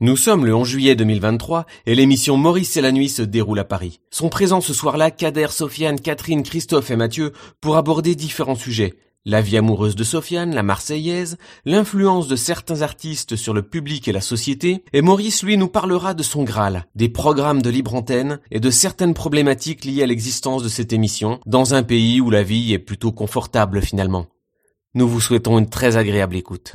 Nous sommes le 11 juillet 2023 et l'émission Maurice et la nuit se déroule à Paris. Sont présents ce soir-là Kader, Sofiane, Catherine, Christophe et Mathieu pour aborder différents sujets. La vie amoureuse de Sofiane, la Marseillaise, l'influence de certains artistes sur le public et la société, et Maurice lui nous parlera de son Graal, des programmes de libre antenne et de certaines problématiques liées à l'existence de cette émission dans un pays où la vie est plutôt confortable finalement. Nous vous souhaitons une très agréable écoute.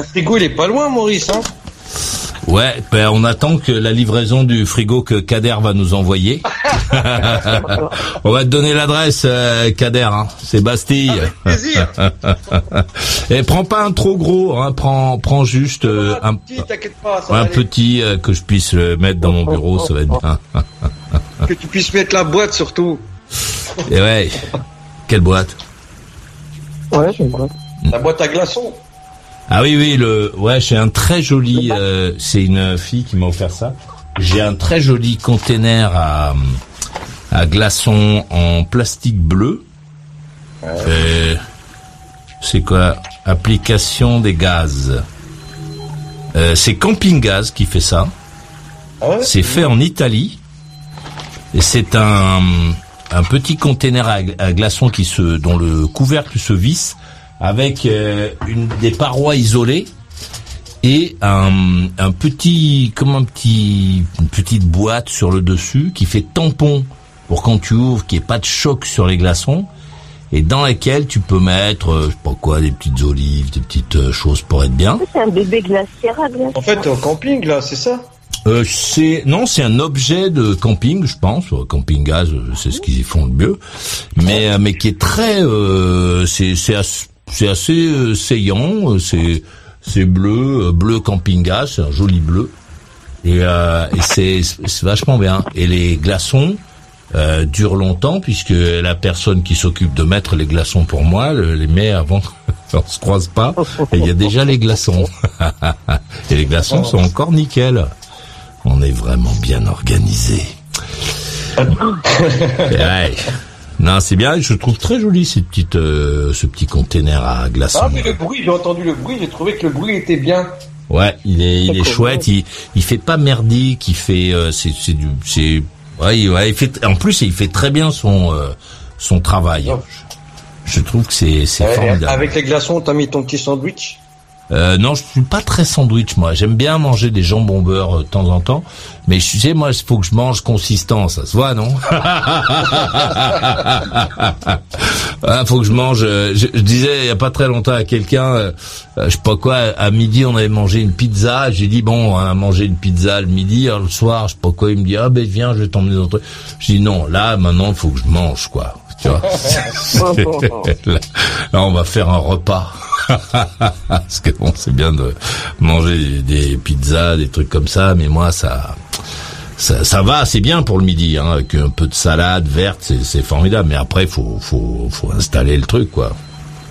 Le frigo, il est pas loin, Maurice, hein Ouais, ben on attend que la livraison du frigo que Kader va nous envoyer. on va te donner l'adresse, euh, Kader. Hein. C'est Bastille. Avec plaisir. Et prends pas un trop gros, hein. prends, prends juste euh, un, petit, t'inquiète pas, ça un petit euh, que je puisse le mettre dans mon bureau, ça va être bien. Que tu puisses mettre la boîte, surtout. Et ouais, quelle boîte? Ouais, je vois. La boîte à glaçons. Ah oui, oui, le, ouais, j'ai un très joli, euh, c'est une fille qui m'a offert ça. J'ai un très joli container à, à glaçons en plastique bleu. Euh, c'est quoi? Application des gaz. Euh, c'est Camping Gaz qui fait ça. Ah C'est fait en Italie. Et c'est un, un petit container à, à glaçons qui se, dont le couvercle se visse avec euh, une, des parois isolées et un, un petit, comme un petit, une petite boîte sur le dessus qui fait tampon pour quand tu ouvres, qu'il n'y ait pas de choc sur les glaçons et dans laquelle tu peux mettre, euh, je sais pas quoi, des petites olives, des petites euh, choses pour être bien. C'est un bébé glace. En fait, au camping, là, c'est ça? Euh, c'est non, c'est un objet de camping, je pense. Euh, Camping gaz, c'est ce qu'ils font le mieux, mais mais qui est très, euh, c'est c'est c'est assez euh, saillant. euh, C'est c'est bleu, euh, bleu camping c'est un joli bleu, et, euh, et c'est c'est vachement bien. Et les glaçons euh, durent longtemps puisque la personne qui s'occupe de mettre les glaçons pour moi le- les met avant qu'on se croise pas. Et il y a déjà les glaçons. et les glaçons sont encore nickel. On est vraiment bien organisé. ouais. Non, c'est bien. Je trouve très joli cette petite, euh, ce petit container à glaçons. Ah, mais le bruit, j'ai entendu le bruit, j'ai trouvé que le bruit était bien. Ouais, il est, il est chouette. Il, il fait pas merdique. Il fait, euh, c'est, c'est du, c'est, ouais, ouais, il fait. En plus, il fait très bien son, euh, son travail. Oh. Je, je trouve que c'est, c'est Ouais, formidable. avec les glaçons, t'as mis ton petit sandwich? Euh, non, je suis pas très sandwich moi. J'aime bien manger des jambons beurre euh, de temps en temps, mais tu sais moi, il faut que je mange consistant, ça se voit, non? Ah, faut que je mange. euh, je, je disais il y a pas très longtemps à quelqu'un, je sais pas quoi, à midi on avait mangé une pizza. J'ai dit bon, on a mangé une pizza le midi, le soir, je sais pas quoi. Il me dit ah ben viens, je vais t'emmener dans le. Je dis non, là maintenant faut que je mange quoi. Tu vois là, là, on va faire un repas. Parce que bon, c'est bien de manger des pizzas, des trucs comme ça, mais moi, ça, ça, ça va, c'est bien pour le midi, hein, avec un peu de salade verte, c'est, c'est formidable. Mais après, faut, faut, faut installer le truc, quoi.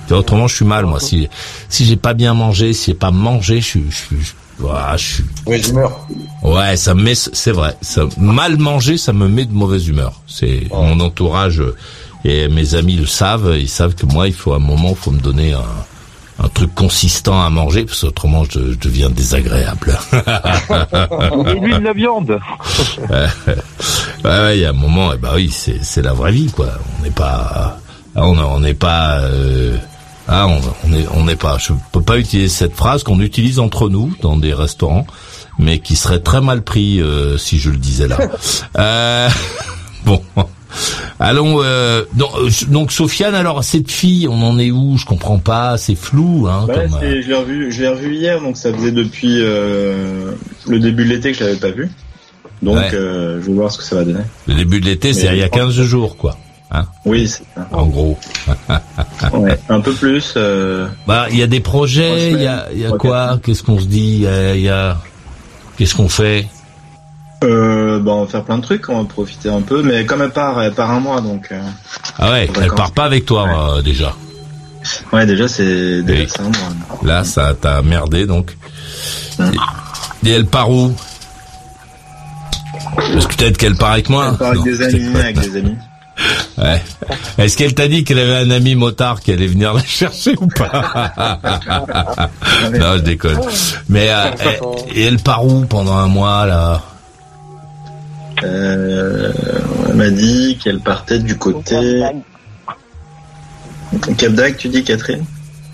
Tu vois, autrement, je suis mal, moi. Si, si j'ai pas bien mangé, si j'ai pas mangé, je suis, je suis, je, ouah, je suis, Oui, je meurs. Ouais, ça me met, c'est vrai. Ça, mal manger, ça me met de mauvaise humeur. C'est Oh. mon entourage euh, et mes amis le savent. Ils savent que moi, il faut à un moment, il faut me donner un, un truc consistant à manger, parce qu'autrement, je, je deviens désagréable. Et lui de la viande. ouais, il y a un moment, eh ben oui, c'est, la vraie vie, quoi. On n'est pas, ah, on n'est pas, euh, ah, on, on est, on n'est pas. Je peux pas utiliser cette phrase qu'on utilise entre nous dans des restaurants, mais qui serait très mal pris euh, si je le disais là. Euh, bon. Allons euh, donc, euh, donc Sofiane alors cette fille on en est où? Je comprends pas c'est flou hein comme, euh, je l'ai revu, je l'ai revu hier, donc ça faisait depuis euh, le début de l'été que je l'avais pas vu. Donc Ouais. je vais voir ce que ça va donner. le début de l'été c'est il y a 15 jours quoi Oui, c'est ça. en gros Ouais, un peu plus. Bah, il y a des projets, il y a, y quoi? Qu'est-ce qu'on se dit? Il y a, il y a- Qu'est-ce qu'on fait? Euh, bah, on va faire plein de trucs, on va profiter un peu, mais comme elle part, elle part un mois, donc. euh, Ah ouais, elle part pas avec toi euh, déjà. Ouais, déjà c'est déjà Oui. c'est un mois. Là, ça t'a merdé donc. Et, et elle part où? Parce que peut-être qu'elle part avec moi. Elle part avec Non, des amis, avec des amis. Ouais. Est-ce qu'elle t'a dit qu'elle avait un ami motard qui allait venir la chercher ou pas? Non, je déconne. Mais euh, elle- et elle part où pendant un mois là? Elle m'a dit qu'elle partait du côté Cap d'Agde, tu dis Catherine?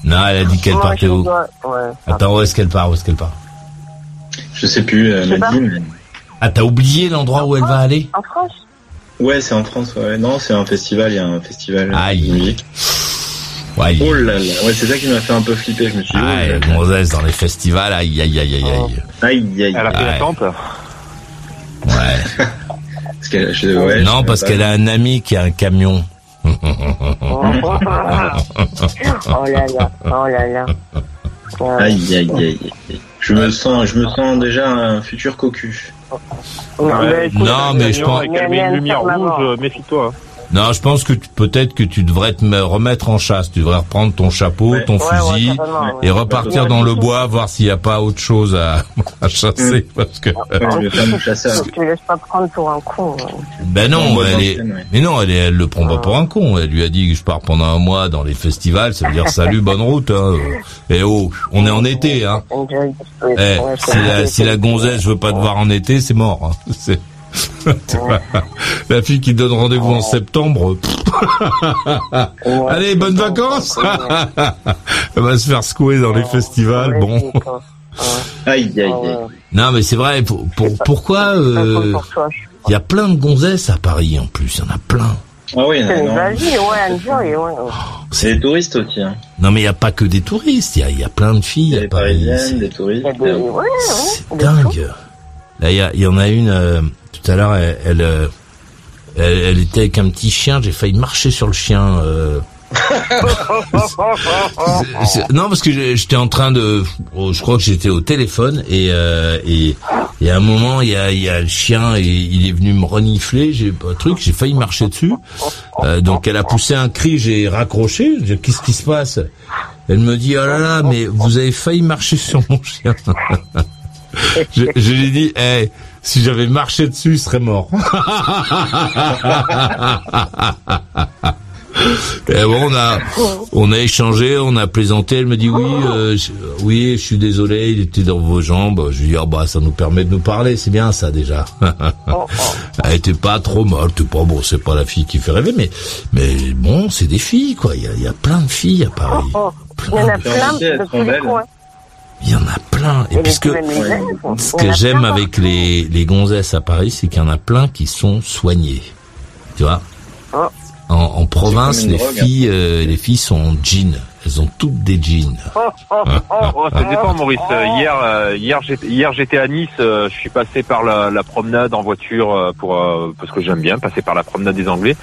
Non, elle a dit qu'elle partait où. Attends, où est-ce qu'elle part Où est-ce qu'elle part? Je sais plus, elle Je sais m'a dit. mais- Ah, t'as oublié l'endroit où elle va aller? En France Ouais, c'est en France. Ouais. Non, c'est un festival. Il y a un festival Aïe. de musique. Ouais, Oh là là. Ouais, c'est ça qui m'a fait un peu flipper. Je me suis dit. Ah, oh elle là. gonzesse dans les festivals, aïe aïe aïe aïe aïe. Aïe aïe. Elle a fait la tente. Ouais. Parce je- ouais, non, je parce qu'elle a un ami qui a un camion. Oh là là, oh là là. Ouais. Aïe aïe aïe. aïe. Je me sens, je me sens déjà un futur cocu. Non, mais écoute, Non, mais je pense- Avec une lumière rouge, euh, méfie-toi. Non, je pense que tu- peut-être que tu devrais te me remettre en chasse. Tu devrais reprendre ton chapeau, Ouais. ton Ouais, fusil ouais. et repartir dans le bois, voir s'il n'y a pas autre chose à, à chasser. Parce que. Tu laisses pas prendre pour un con. hein. ben non, elle est. Mais non, elle, est, elle le prend pas pour un con. Elle lui a dit que je pars pendant un mois dans les festivals. Ça veut dire salut, bonne route. Hein. Et oh, on est en été. Hein. Eh, si, la, si la gonzesse veut pas te voir en été, c'est mort. hein. La fille qui donne rendez-vous en septembre. pff, Ouais. Allez, bonnes vacances. Elle va se faire secouer dans les festivals. Ouais, Bon. Aïe aïe Ah aïe. Non, mais c'est vrai. Pour, pour- pourquoi euh, il y a plein de gonzesses à Paris en plus. Il y en a plein. Ah oui, C'est ouais, enjoy, ouais. Des touristes aussi. Hein. Non, mais il y a pas que des touristes. Il y y a plein de filles Il y a des parisiennes, C'est- des touristes. Il y a des, ouais, ouais. C'est des dingue. Là, il y, y en a une, euh, tout à l'heure, elle, elle, euh, elle, elle était avec un petit chien, j'ai failli marcher sur le chien. euh. Non, parce que j'étais en train de... oh, je crois que j'étais au téléphone et, euh, et, et à un moment, il y a, il y a le chien et il est venu me renifler, j'ai un truc, j'ai failli marcher dessus. Euh, donc elle a poussé un cri, j'ai raccroché, qu'est-ce qui se passe? Elle me dit, oh là là, mais vous avez failli marcher sur mon chien. Je, je lui ai dit, eh, si j'avais marché dessus, il serait mort. Et bon, on a, on a échangé, on a plaisanté. Elle me dit oui, euh, je- oui, je suis désolé, il était dans vos jambes. Je lui dis ah bah ça nous permet de nous parler, c'est bien ça déjà. Elle était pas trop mal, t'es pas bon, c'est pas la fille qui fait rêver, mais mais bon, c'est des filles quoi. Il y a, il y a plein de filles à Paris. Oh, Il y en a Plein de- de Il y en a plein. Et puisque ce que j'aime avec les, les gonzesses à Paris, c'est qu'il y en a plein qui sont soignées. Tu vois Oh. en, en province, les drogue, hein. filles, euh, les filles sont en jean. Elles ont toutes des jeans. Oh, ça dépend, Maurice. Euh, Hier, euh, hier, j'étais, hier, j'étais à Nice. euh, je suis passé par la, la promenade en voiture pour parce que j'aime bien passer par la promenade des Anglais.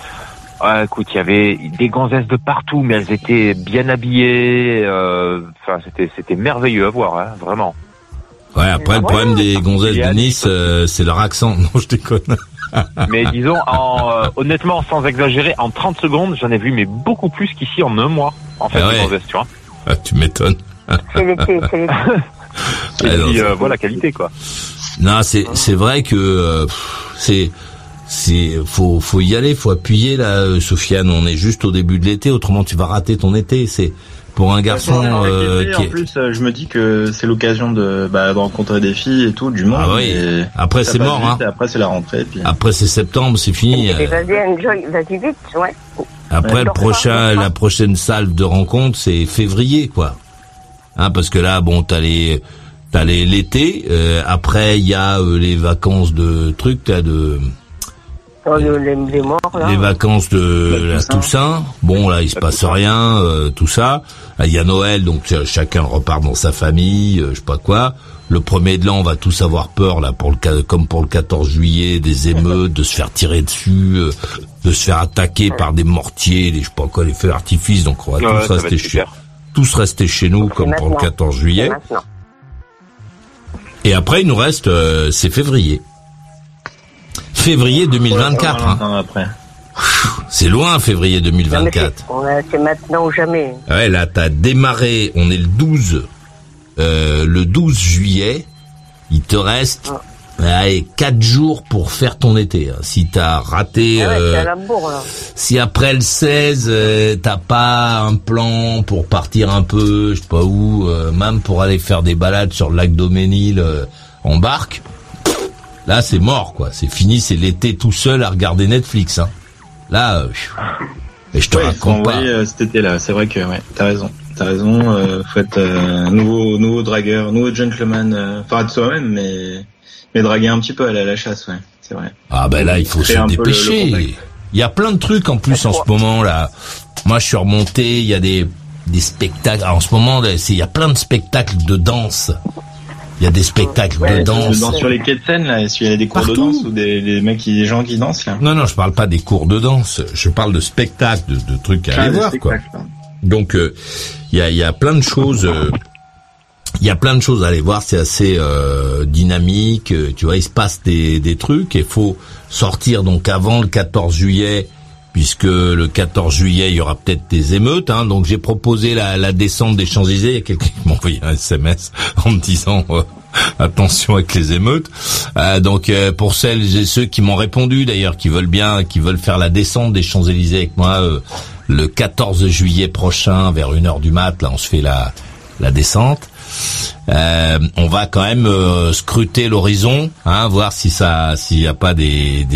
Ah, écoute, il y avait des gonzesses de partout, mais elles étaient bien habillées. euh, Enfin, c'était, c'était merveilleux à voir, hein, vraiment. Ouais, après, le problème des gonzesses de Nice, euh, c'est leur accent. Non, je déconne. Mais disons, en, euh, honnêtement, sans exagérer, en 30 secondes, j'en ai vu mais beaucoup plus qu'ici en un mois. En fait, Ah des ouais. gonzesses, tu vois. Ah, tu m'étonnes. Et Ah puis, euh, voilà, qualité, quoi. Non, c'est c'est vrai que euh, c'est c'est faut faut y aller, faut appuyer là, euh, Sofiane. On est juste au début de l'été, autrement tu vas rater ton été. C'est pour un garçon euh, qui En est- plus, euh, je me dis que c'est l'occasion de, bah, de rencontrer des filles et tout, du monde. Ah oui. et Après, c'est mort, vite, hein. Après, c'est la rentrée. Puis... Après c'est septembre, c'est fini. Euh, vas-y, enjoy, vas-y vite, ouais. Après le prochain, la prochaine salle de rencontre, c'est février, quoi. Hein, parce que là, bon, t'as les t'as les l'été. euh, après, il y a euh, les vacances de trucs, t'as de Oh, le- les, les morts, là. les vacances de La la Toussaint. Toussaint. Bon, là, il se La passe rien, euh, tout ça. Ah, Il y a Noël, donc euh, chacun repart dans sa famille, euh, je sais pas quoi. Le premier de l'an, on va tous avoir peur là pour le comme pour le 14 juillet, des émeutes, de se faire tirer dessus, euh, de se faire attaquer par des mortiers, des je sais pas quoi, les feux d'artifice. Donc on va Ouais, tous rester chez tous rester chez nous comme pour le maintenant. 14 C'est juillet. Et après, il nous reste, euh, c'est février. Février 2024. hein. Après. C'est loin, février Non, mais 2024. c'est- maintenant ou jamais. Ouais, là, t'as démarré, on est le 12, euh, le 12 juillet. Il te reste, allez, 4 jours pour faire ton été. hein. Si t'as raté, ouais, euh, c'est à la bourre, là. si après le 16, euh, t'as pas un plan pour partir un peu, je sais pas où, euh, même pour aller faire des balades sur le lac Doménil euh, en barque, là c'est mort quoi. C'est fini, c'est l'été tout seul à regarder Netflix. Hein. Là, euh, et je te Ouais, raconte pas. euh, cet été-là. C'est vrai que ouais, t'as raison. T'as raison. Euh, faut être euh, nouveau, nouveau dragueur, nouveau gentleman. Euh, enfin, de soi-même, mais mais draguer un petit peu, aller à la chasse, ouais. C'est vrai. Ah ben là, il faut se le- le dépêcher. Il y a plein de trucs en plus en ce moment là. Moi, je suis remonté. Il y a des des spectacles. En ce moment, il y a plein de spectacles de danse. Il y a des spectacles de danse. Dans sur les quais de Seine, là, s'il y a des cours Partout. de danse ou des, des mecs qui, des gens qui dansent, là. Non, non, je parle pas des cours de danse. Je parle de spectacles, de, de trucs à Ah, aller voir, quoi. hein. Donc, euh, il y, a, y a plein de choses. euh, Il y a plein de choses à aller voir. C'est assez euh, dynamique. Tu vois, il se passe des, des trucs. Et faut sortir donc avant le 14 juillet, puisque le 14 juillet il y aura peut-être des émeutes. Hein, donc j'ai proposé la, la descente des Champs Élysées. Il y a quelqu'un qui m'a envoyé un SMS en me disant. euh, Attention avec les émeutes. Euh, donc euh, pour celles et ceux qui m'ont répondu d'ailleurs, qui veulent bien, qui veulent faire la descente des Champs Élysées avec moi le 14 juillet prochain vers 1h du mat, là on se fait la descente. On va quand même scruter l'horizon, hein, voir si ça, s'il n'y a pas des,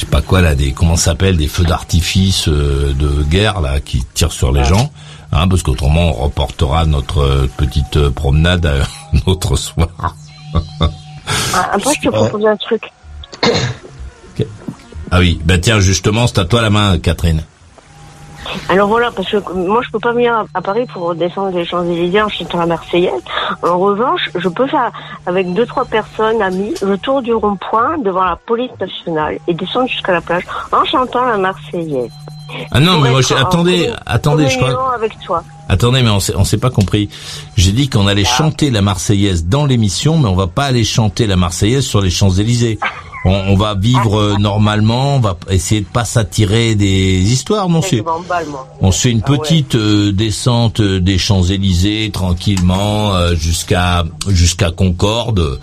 je sais pas quoi là, des comment s'appelle, des feux d'artifice euh, de guerre là qui tirent sur les gens, hein, parce qu'autrement on reportera notre euh, petite euh, promenade à un autre soir. Ah, Après, je te propose un truc. Ah oui, bah tiens justement c'est à toi la main Catherine. Alors voilà, parce que moi je peux pas venir à- Paris pour descendre les Champs-Élysées en chantant la Marseillaise. En revanche, je peux faire avec deux trois personnes amies le tour du rond-point devant la police nationale et descendre jusqu'à la plage en chantant la Marseillaise. Ah non Pour mais moi en attendez, attendez, je crois. avec toi. Attendez, mais on s'est, on s'est pas compris. J'ai dit qu'on allait chanter la Marseillaise dans l'émission, mais on va pas aller chanter la Marseillaise sur les Champs-Élysées. On, on va vivre euh, normalement, on va essayer de pas s'attirer des histoires, non c'est. On se fait une Ah petite euh, descente euh, des Champs-Élysées tranquillement euh, jusqu'à jusqu'à Concorde.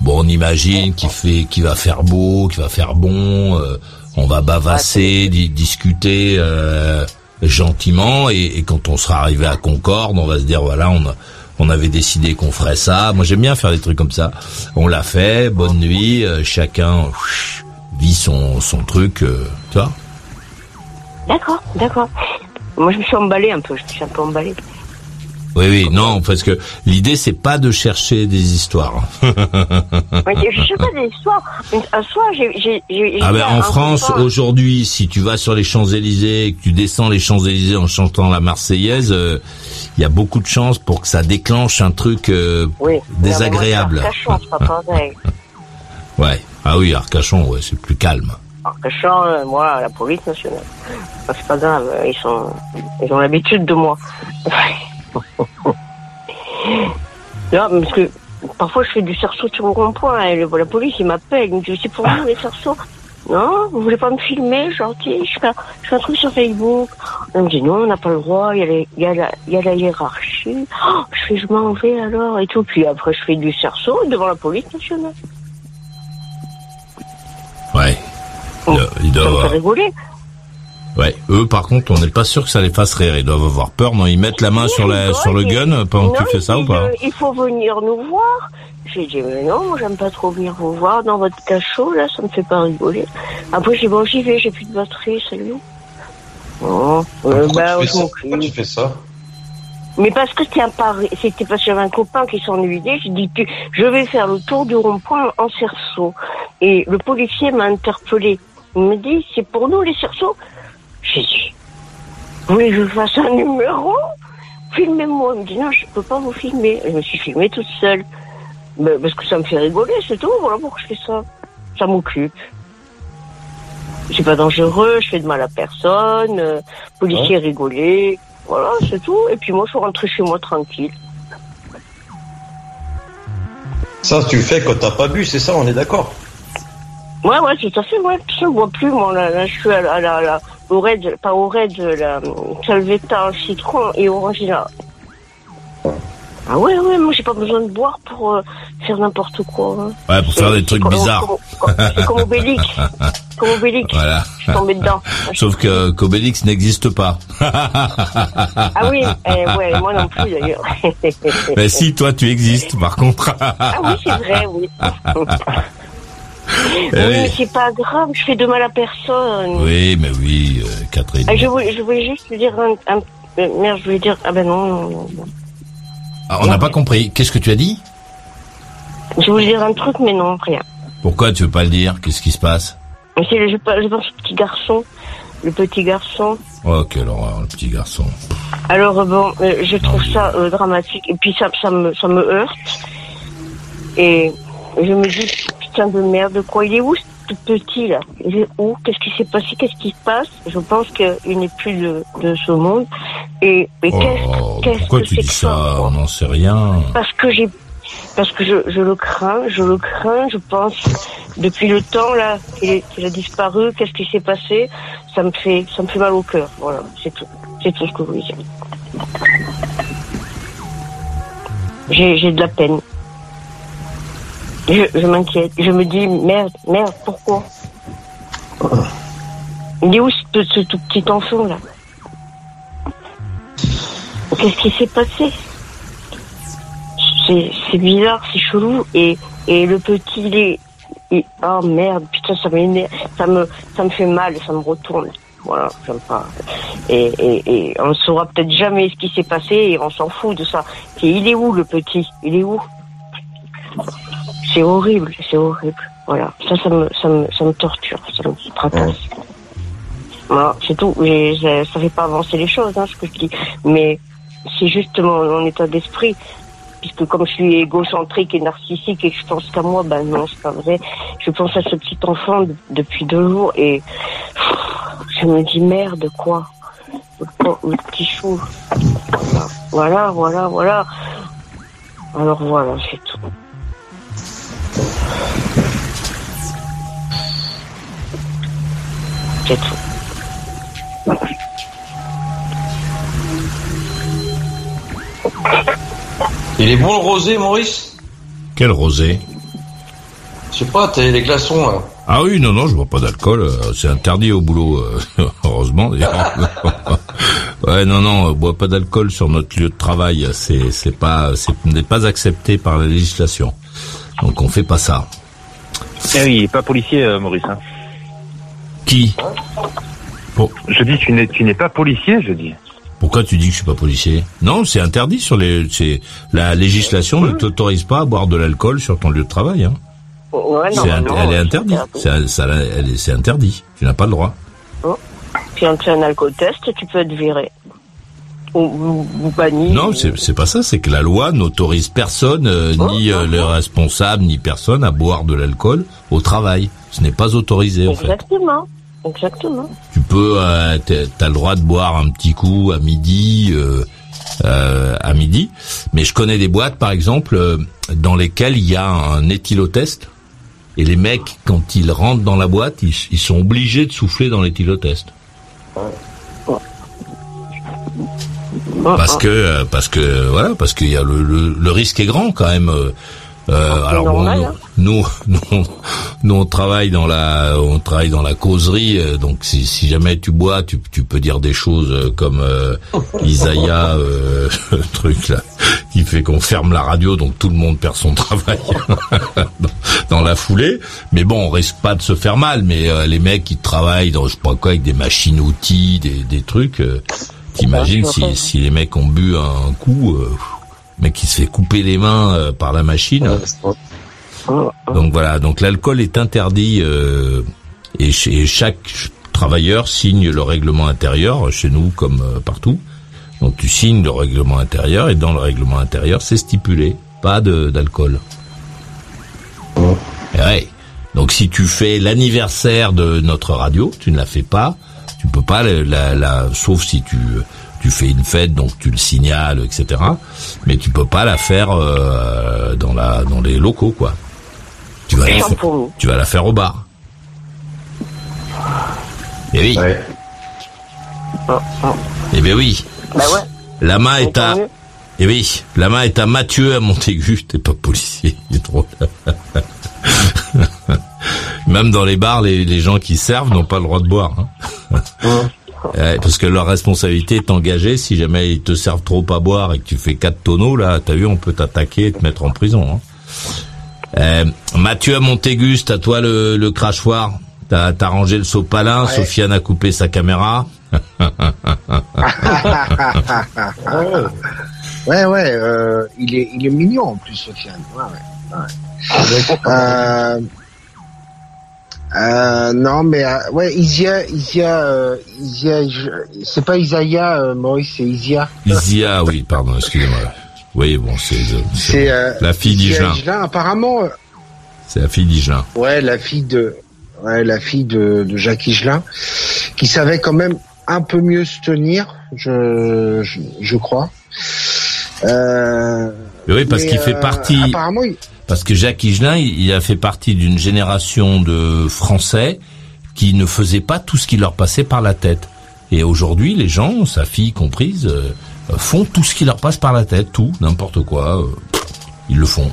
Bon, on imagine qu'il fait qu'il va faire beau, qu'il va faire bon, euh, on va bavasser, di- discuter euh, gentiment et, et quand on sera arrivé à Concorde, on va se dire voilà, on a- on avait décidé qu'on ferait ça. Moi, j'aime bien faire des trucs comme ça. On l'a fait. Bonne nuit. euh, chacun vit son son truc, euh, tu vois. D'accord, d'accord. Moi je me suis emballée un peu, je me suis un peu emballée. Oui, oui, non, parce que l'idée c'est pas de chercher des histoires. Mais je sais pas des histoires. Un soir, j'ai, ah ben en France aujourd'hui, si tu vas sur les Champs Élysées et que tu descends les Champs Élysées en chantant la Marseillaise, euh, il y a beaucoup de chances pour que ça déclenche un truc euh, oui. désagréable. Arcachon, c'est pas pareil. Ouais. Ah oui, Arcachon, ouais, c'est plus calme. Arcachon, euh, moi, la police nationale. C'est pas grave, euh, ils sont, ils ont l'habitude de moi. non, parce que parfois je fais du cerceau sur le rond-point et le- la police il m'appelle, il me dit c'est pour nous les cerceaux. Non, vous voulez pas me filmer, gentil je fais, je fais un truc sur Facebook. Elle me dit non, on n'a pas le droit, il y a, les- il y a, la, il y a la hiérarchie. Oh, je fais, je m'en vais alors et tout. Puis après je fais du cerceau devant la police nationale. Ouais. Il doit- il doit Ça me fait rigoler. Ouais. Eux, par contre, on n'est pas sûr que ça les fasse rire. Ils doivent avoir peur. Non, ils mettent la main sur la sur le gun pendant que tu fais ça ou pas euh, Il faut venir nous voir. J'ai dit, mais non, moi j'aime pas trop venir vous voir dans votre cachot, là, ça me fait pas rigoler. Après, j'ai dit, bon, j'y vais, j'ai plus de batterie, salut. Bon, euh, Pourquoi, bah, tu fais ça Pourquoi tu fais ça Mais parce que c'était un pari, c'était parce que j'avais un copain qui s'ennuyait, j'ai dit, tu- je vais faire le tour du rond-point en cerceau. Et le policier m'a interpellé. Il me dit, c'est pour nous les cerceaux J'ai dit, vous voulez que je fasse un numéro Filmez-moi. Il me dit, non, je peux pas vous filmer. Je me suis filmée toute seule. Parce que ça me fait rigoler, c'est tout. Voilà pourquoi je fais ça. Ça m'occupe. C'est pas dangereux, je fais de mal à personne. euh, policier rigoler. Voilà, c'est tout. Et puis moi, je suis rentrée chez moi tranquille. Ça, tu le fais quand t'as pas bu, c'est ça, on est d'accord. Ouais, ouais, tout à fait, ouais. Je ne bois plus, moi, là, là, je suis à la, à la, la- au raid, pas au raid, la Salvetta, citron et orange là. Ah ouais, ouais, moi j'ai pas besoin de boire pour euh, faire n'importe quoi. hein. Ouais, pour faire des trucs bizarres. C'est comme Obélix. comme Obélix. Voilà. Je suis tombée dedans. Sauf que qu'Obélix n'existe pas. Ah oui, eh, ouais, moi non plus d'ailleurs. Mais si, toi, tu existes, par contre. Ah oui, c'est vrai, oui. Oui, Eh mais c'est pas grave, je fais de mal à personne. Oui, mais oui, euh, Catherine. Ah, je, voulais, je voulais juste te dire un, un- euh, Merde, je voulais dire... Ah ben non, non, non. Ah, on n'a pas compris. Qu'est-ce que tu as dit? Je voulais dire un truc, mais non, rien. Pourquoi tu veux pas le dire? Qu'est-ce qui se passe? C'est, je, je pense au petit garçon. Le petit garçon. Oh, quelle horreur, le petit garçon. Alors euh, bon, euh, je trouve ça dramatique et puis ça, ça me, ça me heurte. Et je me dis putain de merde, quoi Il est où ce petit là? Il est où? Qu'est-ce qui s'est passé? Qu'est-ce qui se passe? Je pense qu'il n'est plus de, de ce monde. Et, Oh, qu'est-ce pourquoi que tu dis que ça? On n'en sait rien. Parce que j'ai, parce que je, je le crains, je le crains. Je pense depuis le temps là qu'il, a disparu. Qu'est-ce qui s'est passé? Ça me fait, ça me fait mal au cœur. Voilà, c'est tout. C'est tout ce que je voulais dire. J'ai, j'ai de la peine. Je, m'inquiète. Je me dis merde, merde, pourquoi? Il est où ce, tout petit enfant là? Qu'est-ce qui s'est passé? C'est bizarre, c'est chelou et et le petit il est oh merde putain ça ça me ça me fait mal, ça me retourne. Voilà, j'aime pas. Et, et, et on saura peut-être jamais ce qui s'est passé et on s'en fout de ça. Et il est où le petit? Il est où? C'est horrible, c'est horrible. Voilà, ça ça me ça me ça me torture, ça me tracasse. Voilà, c'est tout. Et ça, ça fait pas avancer les choses, hein, ce que je dis. Mais c'est justement mon état d'esprit puisque comme je suis égocentrique et narcissique et que je pense qu'à moi, ben non, c'est pas vrai. Je pense à ce petit enfant de- depuis deux jours et je me dis merde quoi. Le petit chou. Voilà, voilà, voilà. Alors voilà, c'est tout. C'est tout. Il est bon le rosé, Maurice Quel rosé Je sais pas, t'as les glaçons là. Ah oui, non, non, je bois pas d'alcool. euh, C'est interdit au boulot, euh, heureusement d'ailleurs. ouais, non, non, on boit pas d'alcool sur notre lieu de travail. C'est, c'est pas, c'est n'est pas accepté par la législation. Donc on fait pas ça. Eh oui, il est pas policier, euh, Maurice. hein. Qui Je dis, tu n'es, tu n'es pas policier, je dis. Pourquoi tu dis que je suis pas policier? Non, c'est interdit sur les. C'est la législation ne t'autorise pas à boire de l'alcool sur ton lieu de travail. Hein. Ouais, C'est un- normalement, elle est interdite. c'est C'est, un- ça, elle est- c'est interdit. Tu n'as pas le droit. Puis on te fait un alcotest, tu peux être viré. Ou, ou, ou banni. Non, c'est c'est pas ça. C'est que la loi n'autorise personne, euh, ni euh, les responsables, ni personne à boire de l'alcool au travail. Ce n'est pas autorisé en fait. Exactement. Exactement. Tu peux, euh, t'as le droit de boire un petit coup à midi, euh, euh, à midi. Mais je connais des boîtes, par exemple, euh, dans lesquelles il y a un éthylotest. Et les mecs, quand ils rentrent dans la boîte, ils, ils sont obligés de souffler dans l'éthylotest. Parce que, euh, parce que, voilà, parce qu'il y a le, le, le risque est grand quand même. euh, alors bon, hein. Nous, nous, nous, on travaille dans la, on travaille dans la causerie. euh, donc, si, si jamais tu bois, tu, tu peux dire des choses euh, comme euh, Isaiah, euh, truc là, qui fait qu'on ferme la radio, donc tout le monde perd son travail dans, la foulée. Mais bon, on risque pas de se faire mal. Mais les mecs qui travaillent dans, je sais pas quoi, avec des machines outils, des, trucs. T'imagines si, si les mecs ont bu un coup, euh, le mec qui se fait couper les mains par la machine. Donc voilà, donc l'alcool est interdit euh, et, ch- et chaque ch- travailleur signe le règlement intérieur chez nous comme euh, partout. Donc tu signes le règlement intérieur et dans le règlement intérieur c'est stipulé pas d'alcool. Et ouais. Donc si tu fais l'anniversaire de notre radio, tu ne la fais pas, tu peux pas la, la- la- sauf si tu tu fais une fête, donc tu le signales, etc. Mais tu peux pas la faire euh, dans la dans les locaux, quoi. Tu vas, la faire, pour nous. tu vas la faire au bar. Et oui, Ouais. et ben oui. Bah ouais. La main est à, et oui, la main est à Mathieu à Montaigu. T'es pas policier, il est drôle. Même dans les bars, les, les gens qui servent n'ont pas le droit de boire. hein. Ouais, parce que leur responsabilité est engagée. Si jamais ils te servent trop à boire et que tu fais quatre tonneaux, là, t'as vu, on peut t'attaquer et te mettre en prison. hein. Euh, Mathieu à Montéguste, à toi le, le crachoir? T'as rangé le sopalin. Ouais. Sofiane a coupé sa caméra. ouais, ouais, euh, il est, il est mignon en plus, Sofiane. Ouais, ouais, ouais. Euh, euh, non, mais ouais, Isia, Isia, Isia, c'est pas Isaiah, Maurice, c'est Isia. Isia, oui, pardon, excusez-moi. Oui, bon, c'est c'est euh, la fille d'Igelin. Apparemment. euh, C'est la fille d'Igelin. Ouais, la fille de, ouais, la fille de, de Jacques Higelin, qui savait quand même un peu mieux se tenir, je, je, je crois. Euh, oui, parce qu'il fait euh, partie. Apparemment, il- Parce que Jacques Higelin, il il a fait partie d'une génération de Français qui ne faisaient pas tout ce qui leur passait par la tête. Et aujourd'hui, les gens, sa fille comprise, euh, font tout ce qui leur passe par la tête, tout, n'importe quoi. euh, ils le font.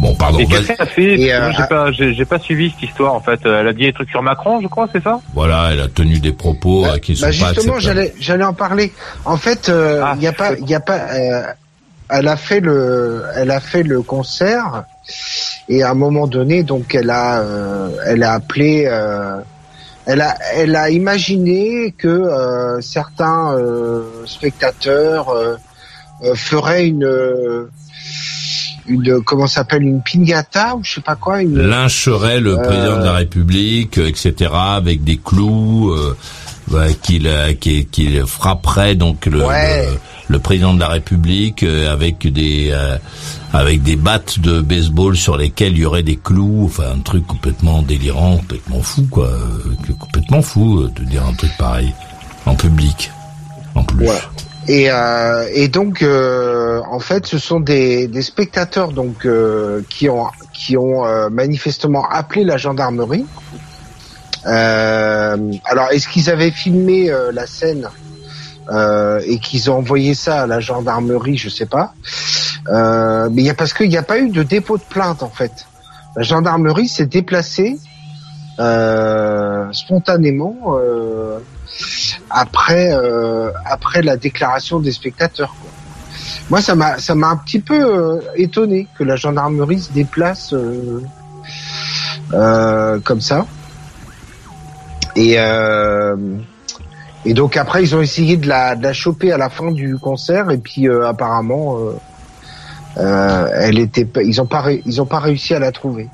Bon, pardon. Et qu'est-ce qu'elle a fait euh, j'ai pas, j'ai, pas suivi cette histoire en fait. Elle a dit des trucs sur Macron, je crois, c'est ça? Voilà, elle a tenu des propos euh, qui sont bah pas justement, j'allais, j'allais en parler. En fait, euh, il Ah, y a pas, il y a pas. euh, elle a fait le, elle a fait le concert et à un moment donné, donc elle a, euh, elle a appelé. Elle a, elle a imaginé que euh, certains euh, spectateurs euh, euh, feraient une, euh, une, comment s'appelle, une piñata ou je sais pas quoi, une, lyncherait le Euh, président de la République, etc., avec des clous, euh, ouais, qu'il qu'il qu'il frapperait donc le, Ouais. le, le président de la République euh, avec des euh, avec des battes de baseball sur lesquelles il y aurait des clous, enfin un truc complètement délirant, complètement fou quoi, euh, complètement fou de dire un truc pareil en public, en plus. Et, et donc, en fait, ce sont des, des spectateurs donc qui ont qui ont manifestement appelé la gendarmerie. Alors, est-ce qu'ils avaient filmé la scène euh, et qu'ils ont envoyé ça à la gendarmerie Je sais pas. Euh, mais y a parce qu'il n'y a pas eu de dépôt de plainte en fait. La gendarmerie s'est déplacée euh, spontanément. Euh, après euh, après la déclaration des spectateurs. Quoi. Moi, ça m'a ça m'a un petit peu euh, étonné que la gendarmerie se déplace comme ça. Et et donc après, ils ont essayé de la de choper à la fin du concert et puis euh, apparemment, euh, euh, elle était ils ont pas ils ont pas réussi à la trouver.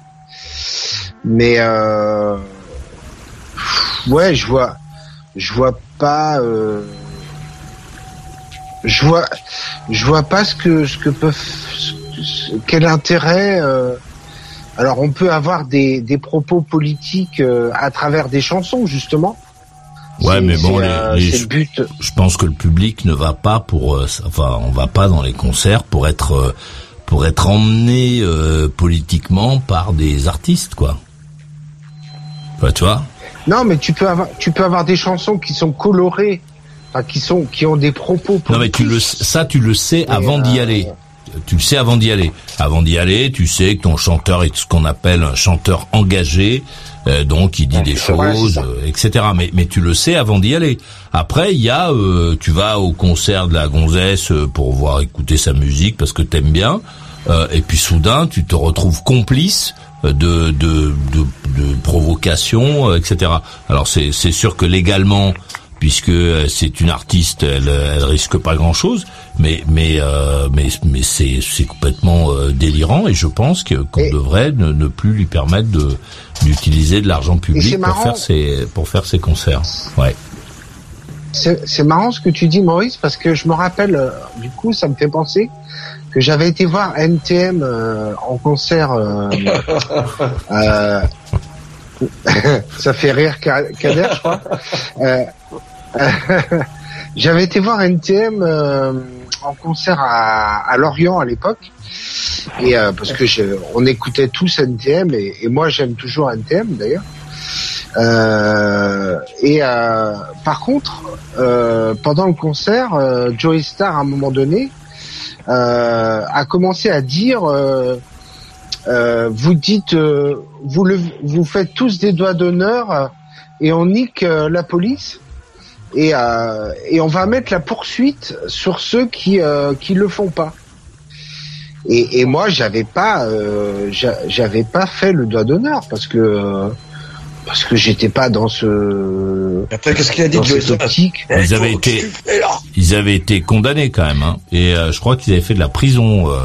Mais euh, ouais, je vois je vois pas je vois je vois pas ce que ce que peuvent quel intérêt alors on peut avoir des, des propos politiques à travers des chansons justement Ouais, mais bon, les- but je pense que le public ne va pas pour euh, enfin on va pas dans les concerts pour être euh, pour être emmené euh, politiquement par des artistes quoi. Enfin, tu vois non mais tu peux avoir tu peux avoir des chansons qui sont colorées enfin, qui sont qui ont des propos politiques. Non mais tu le ça tu le sais avant d'y euh, aller. Tu le sais avant d'y aller. Avant d'y aller, tu sais que ton chanteur est ce qu'on appelle un chanteur engagé, euh, donc il dit des vrai, choses, euh, etc. Mais mais tu le sais avant d'y aller. Après il y a, euh, tu vas au concert de la gonzesse euh, pour voir écouter sa musique parce que t'aimes bien, euh, et puis soudain tu te retrouves complice euh, de de de, de provocation, euh, etc. Alors c'est c'est sûr que légalement puisque c'est une artiste, elle, elle risque pas grand chose, mais mais euh, mais mais c'est c'est complètement euh, délirant et je pense que qu'on Et- devrait ne, ne plus lui permettre de d'utiliser de l'argent public pour faire ses pour faire ses concerts. Ouais. C'est marrant ce que tu dis, Maurice, parce que je me rappelle, euh, du coup, ça me fait penser que j'avais été voir NTM euh, en concert. euh, ça fait rire Ka- Kader, je crois. J'avais été voir NTM en concert à, à Lorient à l'époque. Et euh, parce que je, on écoutait tous NTM et, et moi j'aime toujours NTM d'ailleurs. Euh, et euh, par contre, euh, pendant le concert, euh, Joey Star à un moment donné euh, a commencé à dire euh, vous dites vous le, vous faites tous des doigts d'honneur et on nique la police et et on va mettre la poursuite sur ceux qui qui le font pas. Et, et moi j'avais pas euh, j'a- j'avais pas fait le doigt d'honneur parce que euh, parce que j'étais pas dans ce Après, qu'est-ce qu'il a dit, Star optique. Ils avaient été, ils avaient été condamnés quand même, hein. Et euh, je crois qu'ils avaient fait de la prison euh,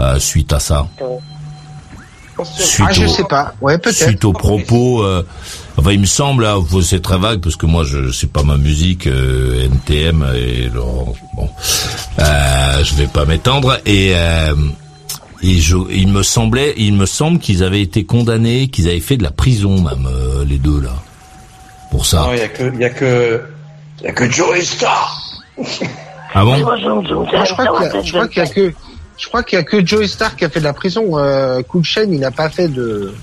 euh, suite à ça. Suite Ah je au- sais pas. Ouais peut-être. suite aux propos. Enfin, il me semble, là, c'est très vague parce que moi, je c'est pas ma musique, euh, NTM et le, bon, euh, je vais pas m'étendre et. Euh, et je, il me semblait, il me semble qu'ils avaient été condamnés, qu'ils avaient fait de la prison même euh, les deux là, pour ça. Non, il y a que, il y a que, il y a que Joey Star. Ah bon? Moi, je crois qu'il y a, je crois qu'il y a que, je crois qu'il y a que Joey Star qui a fait de la prison. Euh, Cool Chain, il n'a pas fait de,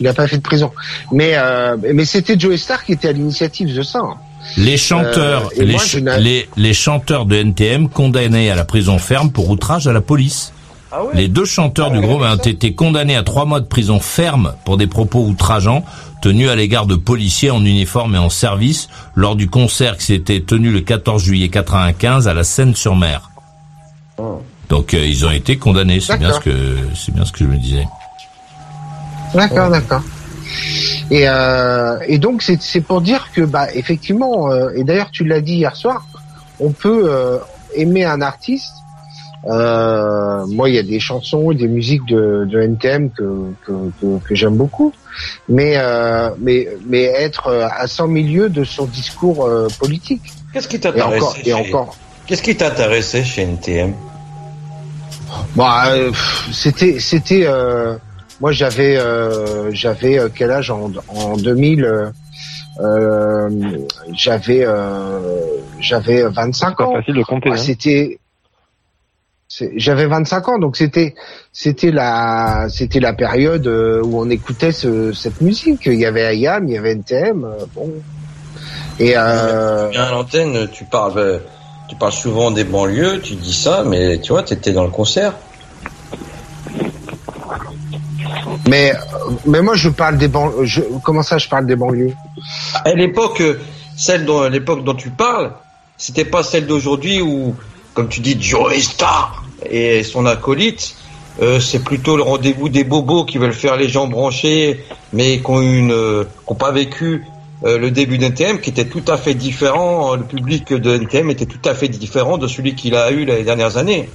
il n'a pas fait de prison. Mais, euh, mais c'était Joey Star qui était à l'initiative de ça. Les chanteurs, Euh, les, moi, ch- les, les chanteurs de NTM condamnés à la prison ferme pour outrage à la police. Ah ouais Les deux chanteurs du groupe ont été condamnés à trois mois de prison ferme pour des propos outrageants tenus à l'égard de policiers en uniforme et en service lors du concert qui s'était tenu le 14 juillet 95 à la Seine-sur-Mer. Donc euh, ils ont été condamnés, c'est bien ce que c'est bien ce que je me disais. D'accord, d'accord. Et, euh, et donc c'est c'est pour dire que bah effectivement euh, et d'ailleurs tu l'as dit hier soir, on peut euh, aimer un artiste. Euh, moi il y a des chansons et des musiques de, de NTM que que, que, que j'aime beaucoup, mais euh, mais mais être euh, à 100 milieux de son discours euh, politique. Qu'est-ce qui Et t'intéresse encore et encore. Qu'est-ce qui t'intéressait chez NTM Bon, euh, pff, c'était, c'était, euh, moi j'avais, euh, j'avais euh, quel âge en, en 2000 euh, J'avais, euh, j'avais 25 Pas ans. facile de compter. Ah, hein. c'était, j'avais 25 ans, donc c'était, c'était la, c'était la période où on écoutait ce, cette musique. Il y avait Ayam, il y avait NTM, bon. Et euh, à l'antenne, tu parles, tu parles souvent des banlieues, tu dis ça, mais tu vois, t'étais dans le concert. Mais, mais moi je parle des banlieues. Comment ça, je parle des banlieues? À l'époque, euh, celle dont, l'époque dont tu parles, c'était pas celle d'aujourd'hui où, comme tu dis, Joey Star et son acolyte, euh, c'est plutôt le rendez-vous des bobos qui veulent faire les gens branchés, mais qui ont une, euh, qui ont pas vécu euh, le début d'NTM, qui était tout à fait différent. Le public de NTM était tout à fait différent de celui qu'il a eu les dernières années.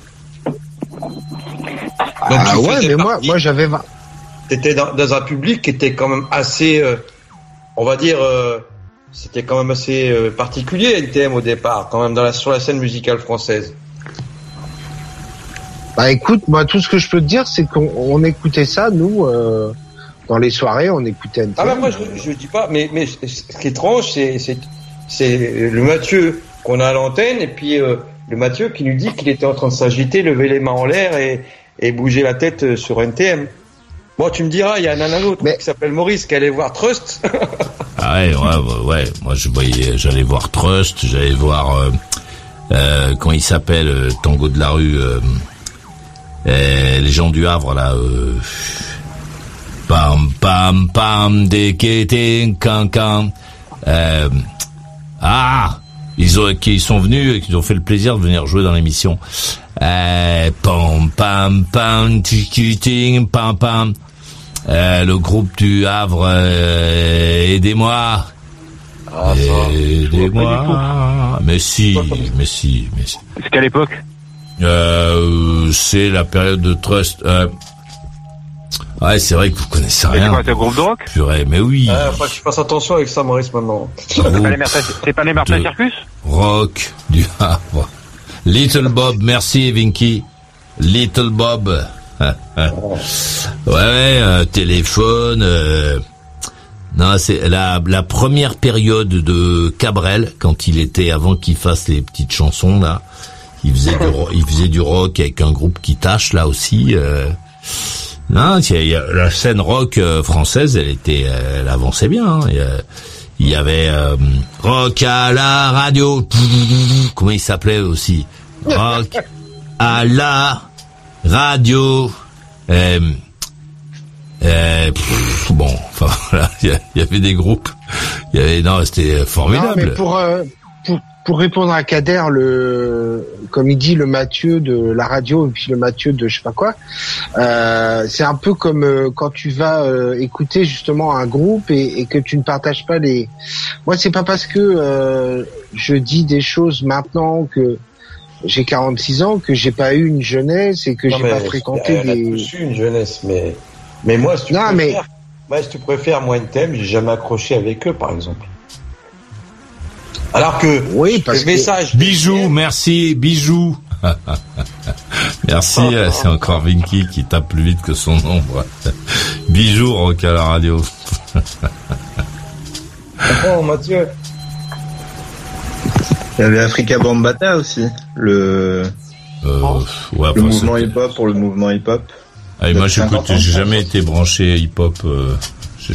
Donc, Ah ouais, mais moi, partie- moi j'avais 20. T'étais dans, dans un public qui était quand même assez, euh, on va dire, euh, c'était quand même assez euh, particulier NTM au départ, quand même dans la, sur la scène musicale française. Bah écoute, moi tout ce que je peux te dire, c'est qu'on on écoutait ça, nous, euh, dans les soirées, on écoutait NTM. Ah bah moi je, je dis pas, mais, mais ce qui est étrange, c'est, c'est, c'est le Mathieu qu'on a à l'antenne et puis euh, le Mathieu qui nous dit qu'il était en train de s'agiter, lever les mains en l'air et, et bouger la tête euh, sur NTM. Bon, tu me diras, il y a un, autre Mais- qui s'appelle Maurice qui allait voir Trust. Ah ouais, ouais, ouais, ouais. Moi, je voyais, j'allais voir Trust, j'allais voir, euh, euh, quand il s'appelle euh, Tango de la rue, euh, euh, les gens du Havre là. Euh, pam pam pam des cancan. Euh, ah, ils ont, qui sont venus, et qui ont fait le plaisir de venir jouer dans l'émission. Euh, pam pam pam tic pam pam. Euh, le groupe du Havre, euh, aidez-moi. Ah, Aidez-moi. Mais si, mais si, mais si. C'est qu'à l'époque. Euh, c'est la période de Trust. Euh... Ouais, c'est vrai que vous connaissez Mais c'est rien. quoi, c'est un groupe de rock Purée, mais oui. Ah, faut que je fasse attention avec ça, Maurice, maintenant. C'est pas les Mercedes- C'est pas les Mercedes de- Circus rock du Havre. Little Bob, merci Vinky. Little Bob. ouais, euh, téléphone. euh, Non, c'est la, la première période de Cabrel, quand il était, avant qu'il fasse les petites chansons, là. Il faisait du, ro- il faisait du rock avec un groupe qui tâche, là aussi. euh. Non, la scène rock euh, française, elle était, euh, elle avançait bien. hein. Il y avait euh, rock à la radio. Comment il s'appelait aussi? Rock à la radio. Euh, euh, pff, bon, enfin voilà, il y, avait des groupes. Il y avait non, c'était Non, formidable. mais pour, euh, pour répondre à Kader, le comme il dit le Mathieu de la radio et puis le Mathieu de je sais pas quoi, euh, c'est un peu comme euh, quand tu vas euh, écouter justement un groupe et, et que tu ne partages pas les. Moi, c'est pas parce que euh, je dis des choses maintenant que j'ai 46 ans que j'ai pas eu une jeunesse et que j'ai mais pas fréquenté elle des. eu une jeunesse, mais mais moi, si tu Non, mais- préfères, moi, si tu préfères, moi, NTM, j'ai jamais accroché avec eux, par exemple. Alors que Oui, parce le que message Bijou, merci, bijou. merci, euh, c'est encore Vinky qui tape plus vite que son ombre. bijou, rock à la radio. Oh, Mathieu. Il y avait Africa Bambata aussi, le, Euh, ouais, le enfin, mouvement hip-hop pour le mouvement hip-hop. Ah, et moi, j'écoute, 50 ans, j'ai jamais été branché hip-hop. euh, je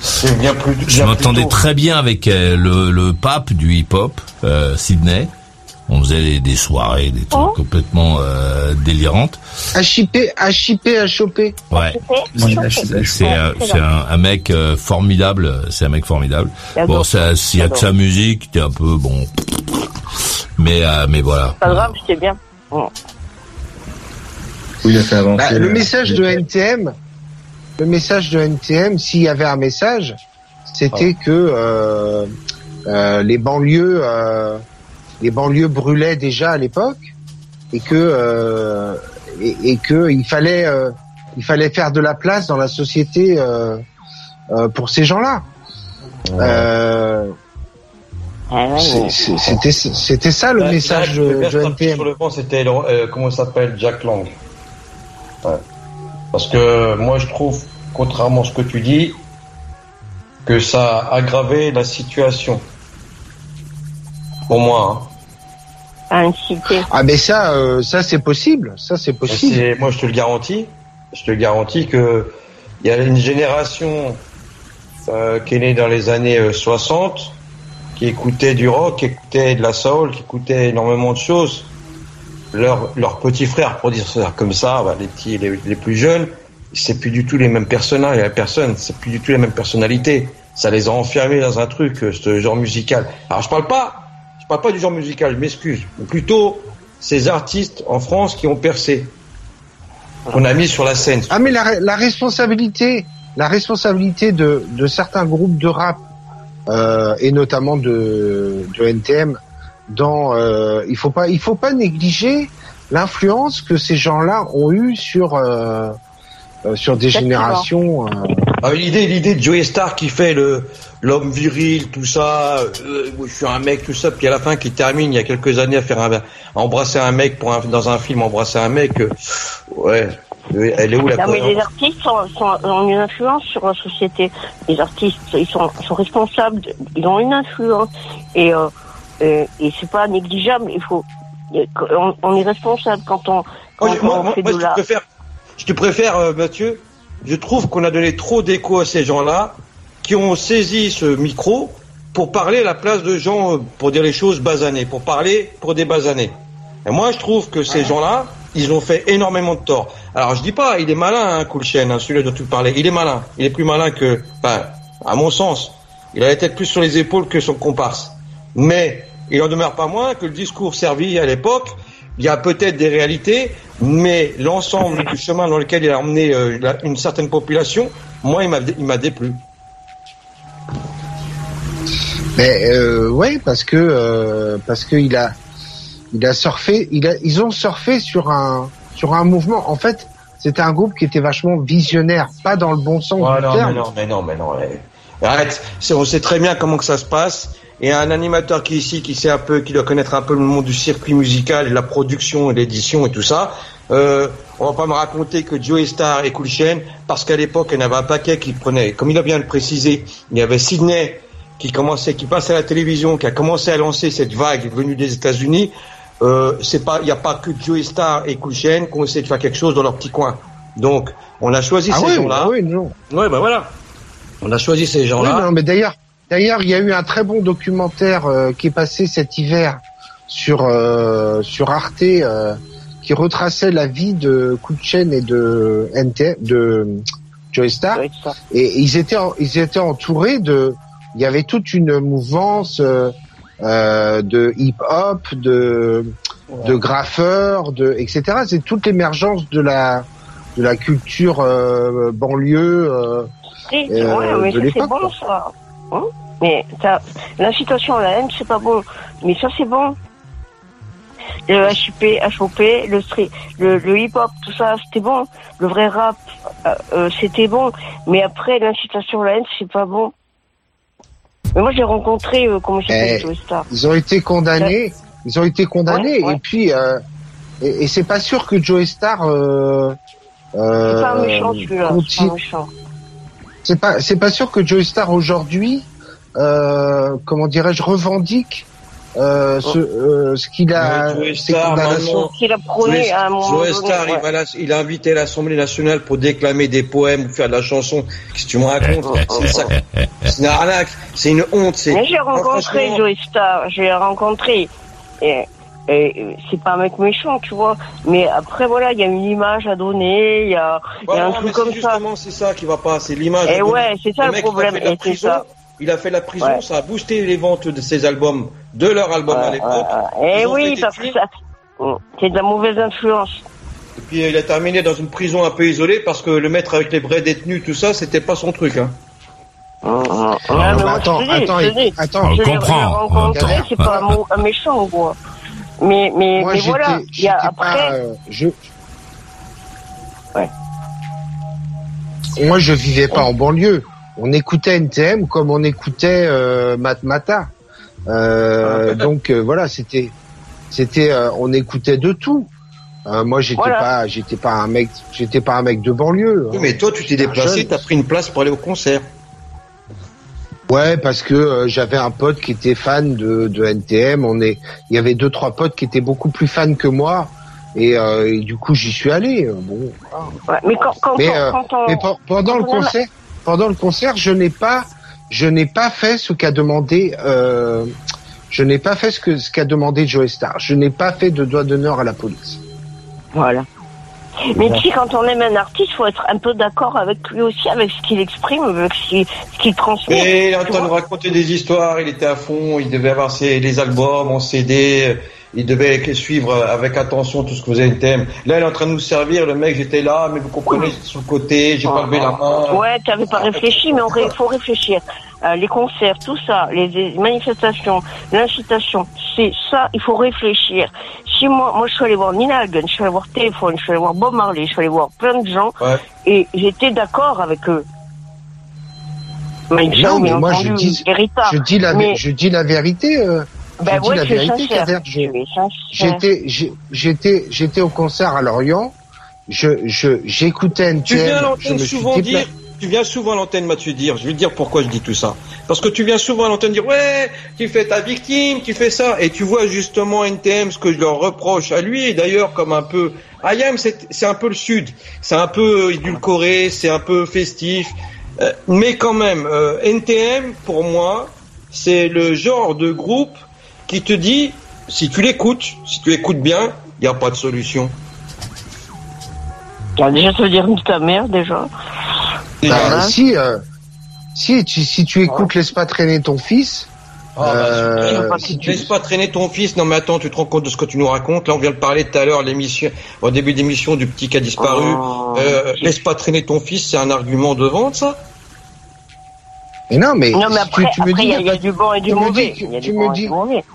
C'est bien plus. je bien m'entendais très bien avec euh, le, le pape du hip-hop, euh, Sydney. On faisait des, des soirées, des trucs Oh. complètement euh, délirantes. HIP, HIP, HOP. Ouais. Oui, C'est euh, c'est un, un mec euh, formidable, c'est un mec formidable. Bon, ça, s'il y a que sa musique, t'es un peu bon. Mais euh, mais voilà. Pas grave, c'était bien. Oui, il a fait avancer. Bah, le euh, message de NTM, le message de NTM, s'il y avait un message, c'était Ah. que euh, euh, les banlieues, euh, les banlieues brûlaient déjà à l'époque, et que euh, et, et que il fallait euh, il fallait faire de la place dans la société euh, euh, pour ces gens-là. Ah ouais, c'était c'était ça le message de, NTM. sur le c'était euh, comment s'appelle? Jack Lang. Ouais. Parce que moi, je trouve, contrairement à ce que tu dis, que ça a aggravé la situation. Pour moi. Hein. Inciter. Ah mais ça euh, ça c'est possible, ça c'est possible. moi, je te le garantis. Je te garantis que il y a une génération euh, qui est née dans les années euh, 60, qui écoutait du rock, qui écoutait de la soul, qui écoutait énormément de choses. Leurs leurs petits frères, pour dire ça comme ça, bah, les petits, les, les plus jeunes, c'est plus du tout les mêmes personnages, les personnes, c'est plus du tout les mêmes personnalités. Ça les a enfermés dans un truc, euh, ce genre musical. Alors je parle pas, je parle pas du genre musical, je m'excuse, mais plutôt ces artistes en France qui ont percé, qu'on a mis sur la scène. Ah mais la, la responsabilité, la responsabilité de, de certains groupes de rap euh, et notamment de, de NTM, dans euh, il faut pas il faut pas négliger l'influence que ces gens-là ont eu sur euh, euh, sur des générations. euh, Ah, l'idée, l'idée de Joey Star qui fait le l'homme viril, tout ça. euh, je suis un mec, tout ça, puis à la fin qui termine il y a quelques années à faire un, à embrasser un mec pour un, dans un film, embrasser un mec. euh, ouais, elle est où la Non, mais les artistes sont, sont- ont une influence sur la société. Les artistes, ils sont, sont responsables, de- ils ont une influence. Et, euh, et, et c'est pas négligeable, il faut. On, on est responsable quand on, quand Moi, on moi, fait moi, de je la. préfère, je te préfère, euh, Mathieu. Je trouve qu'on a donné trop d'écho à ces gens-là qui ont saisi ce micro pour parler à la place de gens, euh, pour dire les choses basanées, pour parler pour des basanés. Et moi, je trouve que ces gens-là, ils ont fait énormément de tort. Alors, je dis pas, il est malin, hein, hein, celui dont tu parlais. Il est malin. Il est plus malin que, à mon sens, il a la tête plus sur les épaules que son comparse. Mais il en demeure pas moins que le discours servi à l'époque, il y a peut-être des réalités, mais l'ensemble du chemin dans lequel il a emmené euh, la- une certaine population, moi, il m'a déplu. Mais euh, ouais, parce que euh, parce que il a il a surfé, il a ils ont surfé sur un sur un mouvement. En fait, c'était un groupe qui était vachement visionnaire, pas dans le bon sens du non, terme. mais non, mais non, mais non. ouais. Arrête, on sait très bien comment que ça se passe. Et un animateur qui est ici, qui sait un peu, qui doit connaître un peu le monde du circuit musical et la production et l'édition et tout ça, Euh, on va pas me raconter que Joe Star et Cool Chain, parce qu'à l'époque, il y en avait un paquet qui prenait, comme il a bien le précisé, il y avait Sydney qui commençait, qui passait à la télévision, qui a commencé à lancer cette vague venue des États-Unis. Euh, c'est pas, il n'y a pas que Joe Star et Cool Chain qui ont essayé de faire quelque chose dans leur petit coin. Donc, on a choisi Ah ces oui, gens-là. ah oui, non. Ouais, ben voilà. On a choisi ces Oui, gens-là. non, mais d'ailleurs, d'ailleurs, il y a eu un très bon documentaire euh, qui est passé cet hiver sur euh, sur Arte euh, qui retraçait la vie de Kutchen et de NT de Joey Star. Ouais, ça. Et ils étaient en- ils étaient entourés de il y avait toute une mouvance euh, euh, de hip-hop, de de graffeurs, de etc. C'est toute l'émergence de la de la culture euh, banlieue. ouais, de l'époque, bon. Hein mais ça, l'incitation à la haine, c'est pas bon. Mais ça c'est bon. Le HUP, HOP, le, street, le, le hip-hop, tout ça, c'était bon. Le vrai rap, euh, euh, c'était bon. Mais après, l'incitation à la haine, c'est pas bon. Mais moi, j'ai rencontré, euh, comment s'appelle, Eh. Ils ont été condamnés. Ils ont été condamnés. Ouais, ouais. Et puis, euh, et, et c'est pas sûr que Joe Star. Euh, C'est pas un euh, méchant celui-là, c'est pas méchant. C'est pas, c'est pas sûr que Joe Star aujourd'hui, euh, comment dirais-je, revendique euh, ce, euh, ce qu'il a, Ouais, Joe ses Star, condamnations. maintenant, Qu'il a prôné à un moment Joe donné. Star, il, ouais. va la- il a invité l'Assemblée nationale pour déclamer des poèmes ou faire de la chanson. Qu'est-ce que tu me racontes? C'est ça. C'est une arnaque. C'est une honte. C'est. Mais j'ai rencontré Joey Star, j'ai rencontré. Et, et c'est pas un mec méchant, tu vois. Mais après, voilà, il y a une image à donner, il y a, y un non, truc comme ça. justement, c'est ça qui va pas. C'est l'image. Et ouais, c'est ça le a problème, fait de la et c'est prison, ça. Il a fait la prison, Ouais. ça a boosté les ventes de ses albums, de leur album à l'époque. ouais, ouais. Et oui, parce que ça, c'est de la mauvaise influence. Et puis euh, il a terminé dans une prison un peu isolée parce que le maître avec les vrais détenus, tout ça, c'était pas son truc. Hein. Ah, mais bah, moi, attends, je te dis, attends, te dis, attends. Je le l'ai comprend, rencontré, on c'est pas un, mot- un méchant, quoi. Mais, mais, Moi, mais voilà, il y j'étais a pas, après, euh, je. Ouais. Moi, je vivais pas en banlieue. On écoutait NTM comme on écoutait euh, Matmata. Euh, donc euh, voilà, c'était, c'était, euh, on écoutait de tout. Euh, moi, j'étais Voilà. pas, j'étais pas un mec, j'étais pas un mec de banlieue. Oui, mais toi, tu t'es déplacé, t'as pris une place pour aller au concert. Ouais, parce que euh, j'avais un pote qui était fan de, de NTM. On est, il y avait deux trois potes qui étaient beaucoup plus fans que moi, et, euh, et du coup j'y suis allé. Bon, ouais, mais quand, quand, Mais, euh, quand on, mais pe- pendant le quand a- concert, pendant le concert, je n'ai pas, je n'ai pas fait ce qu'a demandé, euh, je n'ai pas fait ce que ce qu'a demandé Joe Star. Je n'ai pas fait de doigt d'honneur à la police. Voilà. Mais tu sais, quand on aime un artiste, faut être un peu d'accord avec lui aussi, avec ce qu'il exprime, avec ce qu'il, transmet. Et il est en train de raconter des histoires, il était à fond, il devait avoir ses, les albums en CD, il devait suivre avec attention tout ce que vous avez thème. Là, il est en train de nous servir, le mec, j'étais là, mais vous comprenez, sur le côté, j'ai pas levé la main. Ouais, tu n'avais pas réfléchi, mais il faut réfléchir. Euh, les concerts, tout ça, les, les manifestations, l'incitation, c'est ça, il faut réfléchir. Si moi, moi je suis allé voir Nina Hagen, je suis allé voir Téléphone, je suis allé voir Bob Marley, je suis allé voir plein de gens, Ouais. et j'étais d'accord avec eux. Mais Non, mais moi, entendu, je dis-. Je dis la, Mais- je dis la vérité. euh, Ben je dis ouais, la vérité. J'étais, j'étais, j'étais au concert à Lorient. Je, je, j'écoutais NTM. Tu viens suis souvent dire, tu viens souvent à l'antenne Mathieu dire, je vais te dire pourquoi je dis tout ça. Parce que tu viens souvent à l'antenne dire, ouais, tu fais ta victime, tu fais ça, et tu vois justement NTM, ce que je leur reproche à lui, et d'ailleurs comme un peu, Ayam c'est c'est un peu le sud, c'est un peu édulcoré, c'est un peu festif, Euh, mais quand même, euh, NTM, pour moi, c'est le genre de groupe qui te dit, si tu l'écoutes, si tu écoutes bien, il n'y a pas de solution. Ah, Déjà, ça veut dire nique ta mère, déjà. Bah, Voilà. si, euh, si, tu, si tu écoutes Laisse pas traîner ton fils, Ah, bah, Euh, si tu laisses pas traîner ton fils, non mais attends, tu te rends compte de ce que tu nous racontes Là, on vient de parler tout à l'heure, l'émission, au début d'émission du petit qui a disparu. Oh. Euh, laisse pas traîner ton fils, c'est un argument de vente, ça? Mais non, mais, Non, mais après, tu, tu me après, dis, il y, a- il y a du bon et du tu me mauvais. que- tu me dis-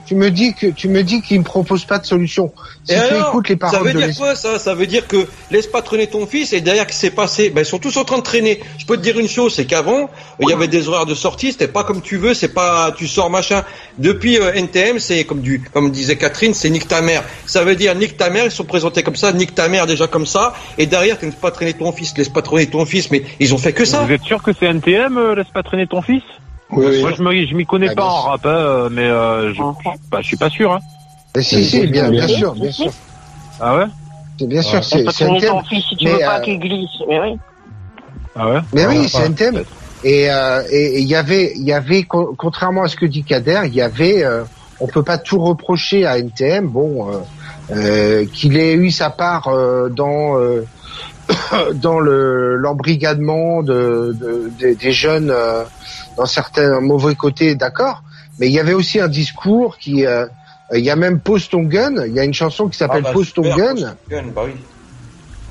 tu me dis que tu me dis qu'il me propose pas de solution. Si Et tu alors, écoutes les ça paroles veut de dire l'es- quoi ça? Ça veut dire que laisse pas traîner ton fils et derrière qui s'est passé? Ben, Ils sont tous en train de traîner. Je peux te dire une chose, c'est qu'avant, il y avait des horaires de sortie, c'était pas comme tu veux, c'est pas tu sors machin. Depuis euh, NTM, c'est comme du comme disait Catherine, c'est nique ta mère. Ça veut dire nique ta mère, ils sont présentés comme ça, nique ta mère déjà comme ça, et derrière tu laisses pas traîner ton fils, laisse pas traîner ton fils, mais ils ont fait que ça. Vous êtes sûr que c'est NTM, euh, laisse pas traîner ton fils Oui, oui. Moi, je m'y connais Ah, pas en rap, hein, mais euh, je, bah, je suis pas sûr. Hein. Mais si, si, bien, bien sûr, bien sûr. Ah ouais C'est bien sûr, Tu c'est traîner NTM. ton fils si tu Mais, veux pas euh, qu'il glisse. Mais oui. Ah ouais Mais oui, c'est ouais. NTM. Et euh, et et il y avait, il y avait, co- contrairement à ce que dit Kader, il y avait, euh, on peut pas tout reprocher à NTM. Bon, euh, euh, qu'il ait eu sa part euh, dans euh, dans le l'embrigadement de, de- des- des jeunes euh, dans certains mauvais côtés, d'accord. Mais il y avait aussi un discours qui, euh, il y a même Pose ton gun. Il y a une chanson qui s'appelle Ah, bah, gun. pose ton gun, bah oui.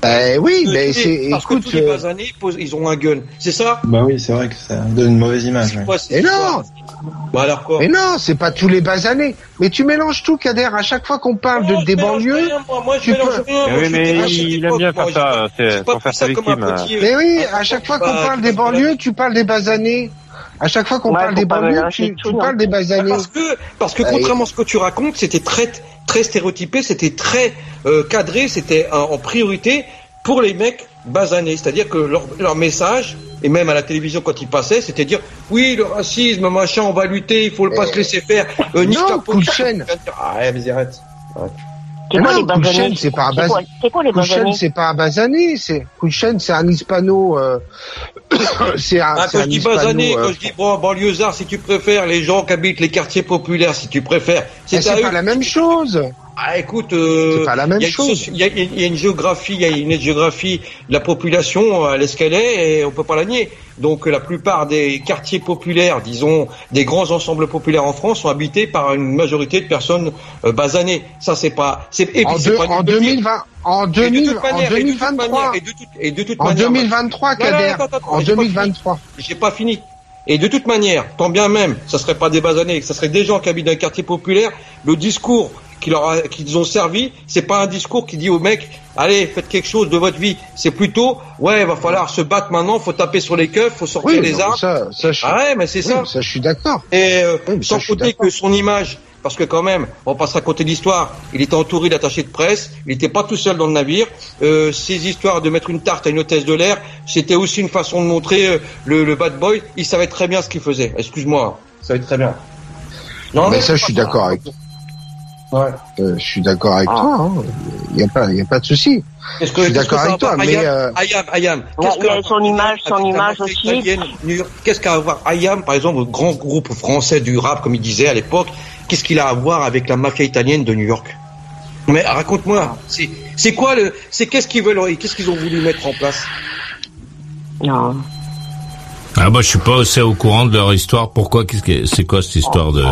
Ben oui, mais c'est, parce écoute. que tous les euh, basanés, ils posent- ils ont un gun. C'est ça? Bah oui, c'est vrai que ça donne une mauvaise image. Ouais. Et non Bah alors quoi? Mais non, c'est pas tous les basanés. Mais tu mélanges tout, Kader. À chaque fois qu'on parle Non, de, des banlieues, rien, moi, moi, je tu mélange peux- rien. Moi, oui, mais il aime bien moi, faire ça, c'est- pour faire sa ça comme un victime, petit, euh, mais oui, Ah, à chaque fois qu'on parle des banlieues, tu parles des basanés. À chaque fois qu'on Ouais, parle des mélanger tu, tu parles des Bah, basanés. Parce que, parce que contrairement à ce que tu racontes, c'était très, très stéréotypé, c'était très euh, cadré, c'était en, en priorité pour les mecs basanés. C'est-à-dire que leur, leur message, et même à la télévision quand ils passaient, c'était dire oui, le racisme, machin, on va lutter, il faut pas se laisser faire. Euh, non, ta coup de chaîne. Ah, ouais, mais arrête. C'est quoi non, chaîne, c'est pas un C'est bas- quoi- basanés c'est pas un basané. C'est chaîne, c'est un hispano. euh, c'est un. Ah, c'est quand un je dis hispano, basané, euh, quand je dis bon, banlieusard, si tu préfères, les gens qui habitent les quartiers populaires, si tu préfères. mais à c'est eux pas la même chose. Ah, écoute, euh, C'est pas la même il y a une chose. Il y, y a une géographie, il y a une géographie de la population, euh, elle est ce qu'elle est, et on peut pas la nier. Donc, euh, la plupart des quartiers populaires, disons, des grands ensembles populaires en France, sont habités par une majorité de personnes euh, basanées. Ça, c'est pas. C'est, et puis, En, deux- pas en petite- 2020, en et de 2000, toute en manière, et de toute 2023, manière, et de toute- et de toute en manière, 2023, Voilà, Kader, attends, attends, en j'ai pas fini. 2023. j'ai pas fini. Et de toute manière, tant bien même, ça serait pas des basanés, ça serait des gens qui habitent dans un quartier populaire, le discours qui leur a- qu'ils ont servi, c'est pas un discours qui dit aux mecs, allez, faites quelque chose de votre vie. C'est plutôt, ouais, va falloir se battre maintenant, faut taper sur les keufs, faut sortir Oui, les non, armes. ça, ça, je, Ah ouais, mais c'est oui, ça. ça, je suis d'accord. Et euh, Oui, mais ça, sans compter que son image, parce que quand même, on va pas se raconter l'histoire, il était entouré d'attachés de presse, il n'était pas tout seul dans le navire. Euh, ces histoires de mettre une tarte à une hôtesse de l'air, c'était aussi une façon de montrer euh, le, le bad boy. Il savait très bien ce qu'il faisait. Excuse-moi, il savait très bien. Non, mais ça, je suis d'accord avec toi. Ouais. Euh, je suis d'accord avec Ah. toi. hein. Il y a pas, il a pas de souci. Qu'est-ce Je suis d'accord avec toi, mais, Ayam, euh, Ayam, Ayam, Il y a- qu'est-ce il y a que- son image, son image aussi. italienne, New York, Qu'est-ce qu'a à voir Ayam, par exemple, le grand groupe français du rap, comme il disait à l'époque, qu'est-ce qu'il a à voir avec la mafia italienne de New York? Mais raconte-moi, c'est c'est quoi le, c'est qu'est-ce qu'ils veulent, qu'est-ce qu'ils ont voulu mettre en place? Non. Ah bah je suis pas assez au courant de leur histoire. Pourquoi? Qu'est-ce que c'est quoi cette histoire de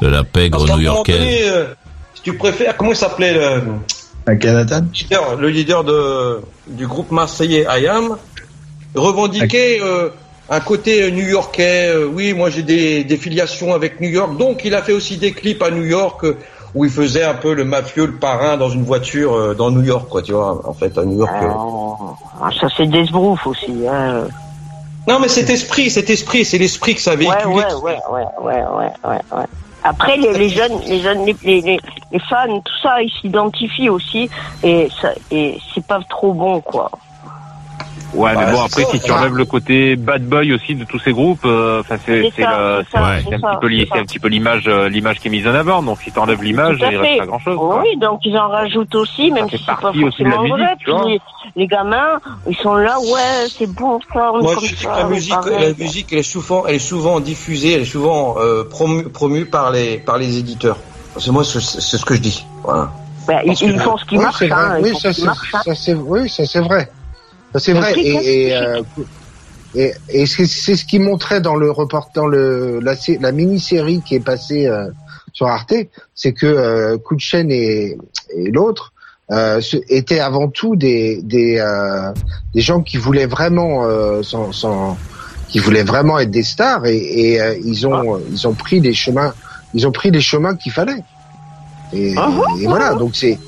de la pègre new-yorkaise? euh, si tu préfères, comment il s'appelait le À Canada leader, le leader de, du groupe marseillais Ayam revendiquait euh, un côté new-yorkais. euh, oui, moi j'ai des, des filiations avec New York. Donc il a fait aussi des clips à New York euh, où il faisait un peu le mafieux, le parrain dans une voiture euh, dans New York, quoi. Tu vois, en fait à New York. euh. Ah, ça c'est Desbrouf aussi. Hein. Non, mais cet esprit, cet esprit, c'est l'esprit que ça Ouais, véhiculé. ouais, ouais, ouais, ouais, ouais, ouais. Après, les, jeunes, les jeunes, les, les, les, fans, tout ça, ils s'identifient aussi, et et c'est pas trop bon, quoi. Ouais, Bah, mais bon, c'est après, ça, si tu enlèves le côté bad boy aussi de tous ces groupes, euh, enfin, c'est un petit peu l'image euh, l'image qui est mise en avant. Donc, si tu enlèves l'image, il reste pas grand chose. Oui, donc ils en rajoutent aussi, même si c'est pas forcément musique, vrai. Puis les, les gamins, ils sont là, ouais, c'est bon ça, Moi, je que la musique, la musique, elle est souvent, elle est souvent diffusée, elle est souvent euh, promue, promue par les, par les éditeurs. C'est moi, c'est c'est ce que je dis. Voilà. Bah, ils, font ce qui marche, oui, ça, c'est vrai. C'est vrai. hein, Et, et, euh, et, et c'est, c'est ce qui montrait dans le report, dans le, la, la mini-série qui est passée euh, sur Arte, c'est que euh, Coup de chaîne et, et l'autre, euh, étaient avant tout des des, euh, des gens qui voulaient vraiment euh, s'en, s'en- qui voulaient vraiment être des stars et, et, euh, ils ont euh, ils ont pris des chemins ils ont pris les chemins qu'il fallait. Et, Ah, et voilà donc c'est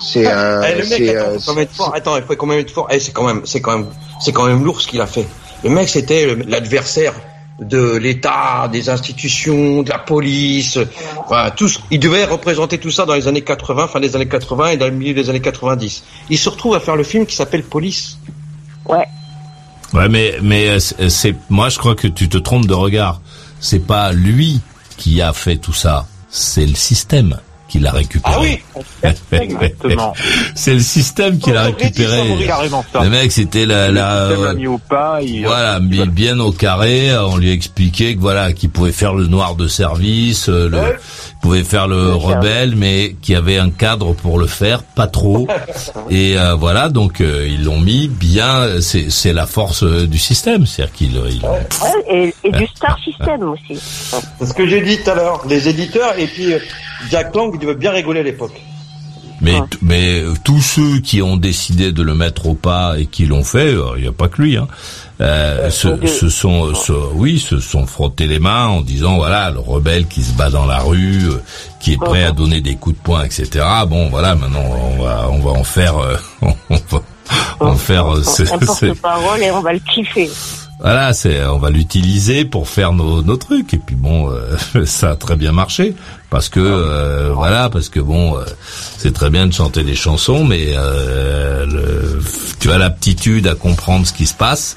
c'est euh, Eh, le mec, c'est, attends, euh, faut quand même être fort. Attends, il faut quand même être fort. Eh, c'est quand même, c'est quand même, c'est quand même lourd ce qu'il a fait. Le mec, c'était l'adversaire de l'État, des institutions, de la police. Voilà, tout ce- il devait représenter tout ça dans les années 80, fin des années 80 et dans le milieu des années 90. Il se retrouve à faire le film qui s'appelle Police. Ouais. Ouais, mais mais euh, c'est c'est- moi je crois que tu te trompes de regard. C'est pas lui qui a fait tout ça, c'est le système qui l'a récupéré. Ah oui. Exactement. c'est le système qui l'a récupéré. Carrément ça. Le mec, c'était la, la Le système euh, l'a mis au pas. il- voilà, il- mis bien au carré. On lui expliquait que voilà, qu'il pouvait faire le noir de service, euh, le, Ouais. il pouvait faire le rebelle, mais qu'il y avait un cadre pour le faire, pas trop. Et euh, voilà, donc euh, ils l'ont mis bien. C'est c'est la force euh, du système, c'est-à-dire qu'ils ils- Ouais, et, et du Star System aussi. C'est ce que j'ai dit tout à l'heure. Les éditeurs et puis euh, Jack Lang, devait bien rigoler à l'époque. Mais, Ah. mais euh, tous ceux qui ont décidé de le mettre au pas et qui l'ont fait, euh, il n'y a pas que lui, hein, euh, se, donc, euh, se sont, se- oui, se sont frottés les mains en disant voilà le rebelle qui se bat dans la rue, euh, qui est prêt à donner des coups de poing, etc. Bon, voilà, maintenant on va, on va en faire, euh, on va en faire, euh, ce- Un ce- porte-parole et on va le kiffer. Voilà, c'est, on va l'utiliser pour faire nos, nos trucs. Et puis bon, euh, ça a très bien marché parce que euh, voilà, parce que bon, euh, c'est très bien de chanter des chansons, mais euh, le- tu as l'aptitude à comprendre ce qui se passe.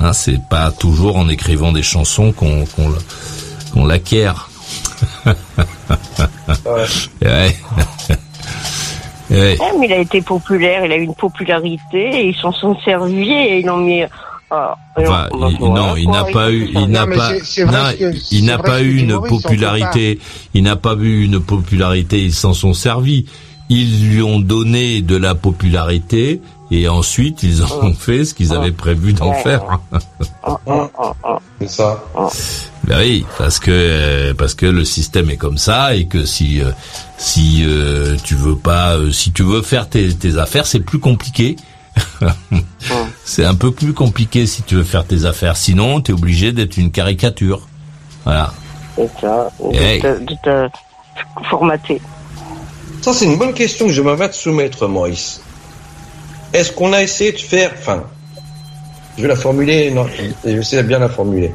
Hein, c'est pas toujours en écrivant des chansons qu'on l'acquiert. Ouais. Ouais. Ouais, mais il a été populaire, il a eu une popularité, et ils s'en sont servis et ils l'ont mis. Ah, on- il- non, il n'a pas eu, il n'a pas, il n'a pas eu une popularité, il n'a pas eu une popularité, ils s'en sont servis. Ils lui ont donné de la popularité et ensuite ils ont fait ce qu'ils avaient prévu d'en Ouais. faire. Ah, ah, ah, ah. C'est ça. Ben oui, parce que parce que le système est comme ça et que si euh, si euh, tu veux pas, euh, si tu veux faire tes, tes affaires, c'est plus compliqué. C'est un peu plus compliqué si tu veux faire tes affaires. Sinon, tu es obligé d'être une caricature. Voilà. C'est ça, de Hey. te- de te formater. Ça, c'est une bonne question que je m'avais à te soumettre, Maurice. Est-ce qu'on a essayé de faire, enfin, je vais la formuler, non, je vais essayer de bien la formuler.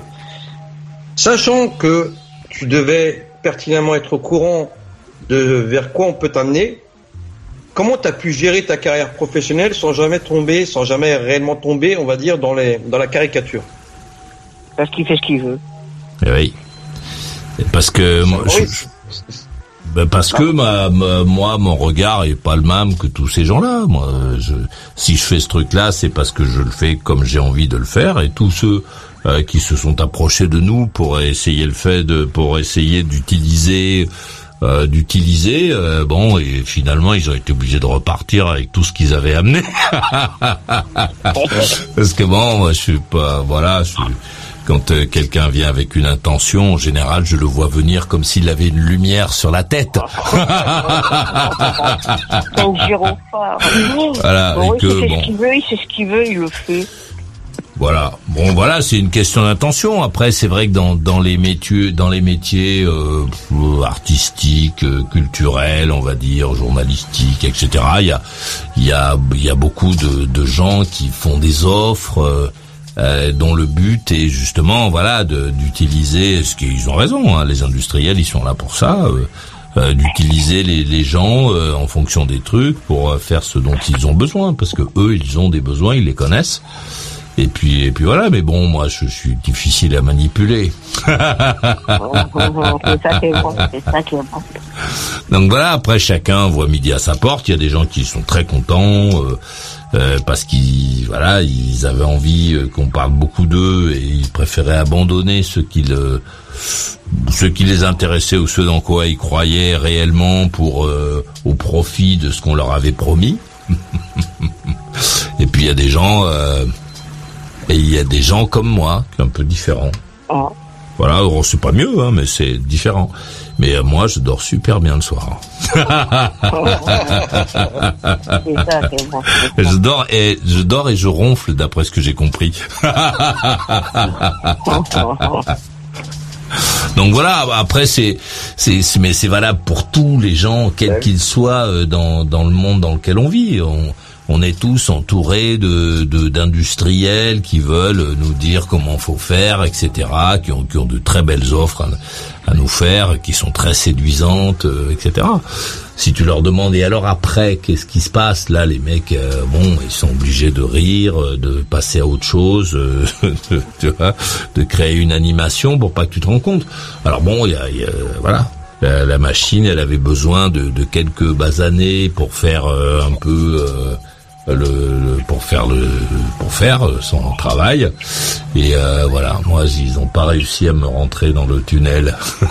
Sachant que tu devais pertinemment être au courant de vers quoi on peut t'amener, comment tu as pu gérer ta carrière professionnelle sans jamais tomber, sans jamais réellement tomber, on va dire, dans, les, dans la caricature? Parce qu'il fait ce qu'il veut. Eh oui. Et Parce que moi, je- Maurice, Ben parce que ma, ma- moi mon regard est pas le même que tous ces gens-là. Moi, je, si je fais ce truc-là, c'est parce que je le fais comme j'ai envie de le faire. Et tous ceux euh, qui se sont approchés de nous pour essayer le fait de, pour essayer d'utiliser, euh, d'utiliser, euh, bon, et finalement ils ont été obligés de repartir avec tout ce qu'ils avaient amené. parce que bon, moi, je suis pas, voilà, je suis quand euh, quelqu'un vient avec une intention, en général, je le vois venir comme s'il avait une lumière sur la tête. C'est. Voilà, Bon, et que, bon. ce qu'il veut, il sait ce qu'il veut, il le fait. Voilà. Bon, voilà, c'est une question d'intention. Après, c'est vrai que dans, dans les métiers, dans les métiers euh, artistiques, euh, culturels, on va dire, journalistiques, etc. Il y a, y a, y a beaucoup de, de gens qui font des offres. euh, euh, dont le but est justement voilà d'utiliser ce qu'ils ont raison hein, les industriels ils sont là pour ça d'utiliser les, les gens en fonction des trucs pour faire ce dont ils ont besoin parce que eux ils ont des besoins ils les connaissent et puis et puis voilà mais bon moi je, suis difficile à manipuler c'est ça qui est bon, c'est ça qui est bon. donc voilà après chacun voit midi à sa porte il y a des gens qui sont très contents euh, euh, parce qu'ils voilà ils avaient envie euh, qu'on parle beaucoup d'eux et ils préféraient abandonner ce qui le ce qui les intéressait ou ce dans quoi ils croyaient réellement pour euh, au profit de ce qu'on leur avait promis et puis il y a des gens euh, et il y a des gens comme moi qui sont un peu différents Oh. Voilà, c'est pas mieux, hein, mais c'est différent. Mais euh, moi, je dors super bien le soir. je dors et je dors et je ronfle d'après ce que j'ai compris. Donc voilà. Après, c'est, c'est, mais c'est valable pour tous les gens, quels qu'ils soient euh, dans dans le monde dans lequel on vit. On, on est tous entourés de d'industriels qui veulent nous dire comment faut faire, etc., qui ont, qui ont de très belles offres à, nous faire, qui sont très séduisantes, euh, etc. Si tu leur demandes et alors après qu'est-ce qui se passe? Là, les mecs, euh, bon, ils sont obligés de rire, euh, de passer à autre chose, de, tu vois, de créer une animation pour pas que tu te rends compte. Alors bon, il y a, voilà, la, machine, elle avait besoin de, de quelques basanés pour faire un peu le, pour faire le pour faire son travail. Et euh, voilà. Moi ils n'ont pas réussi à me rentrer dans le tunnel.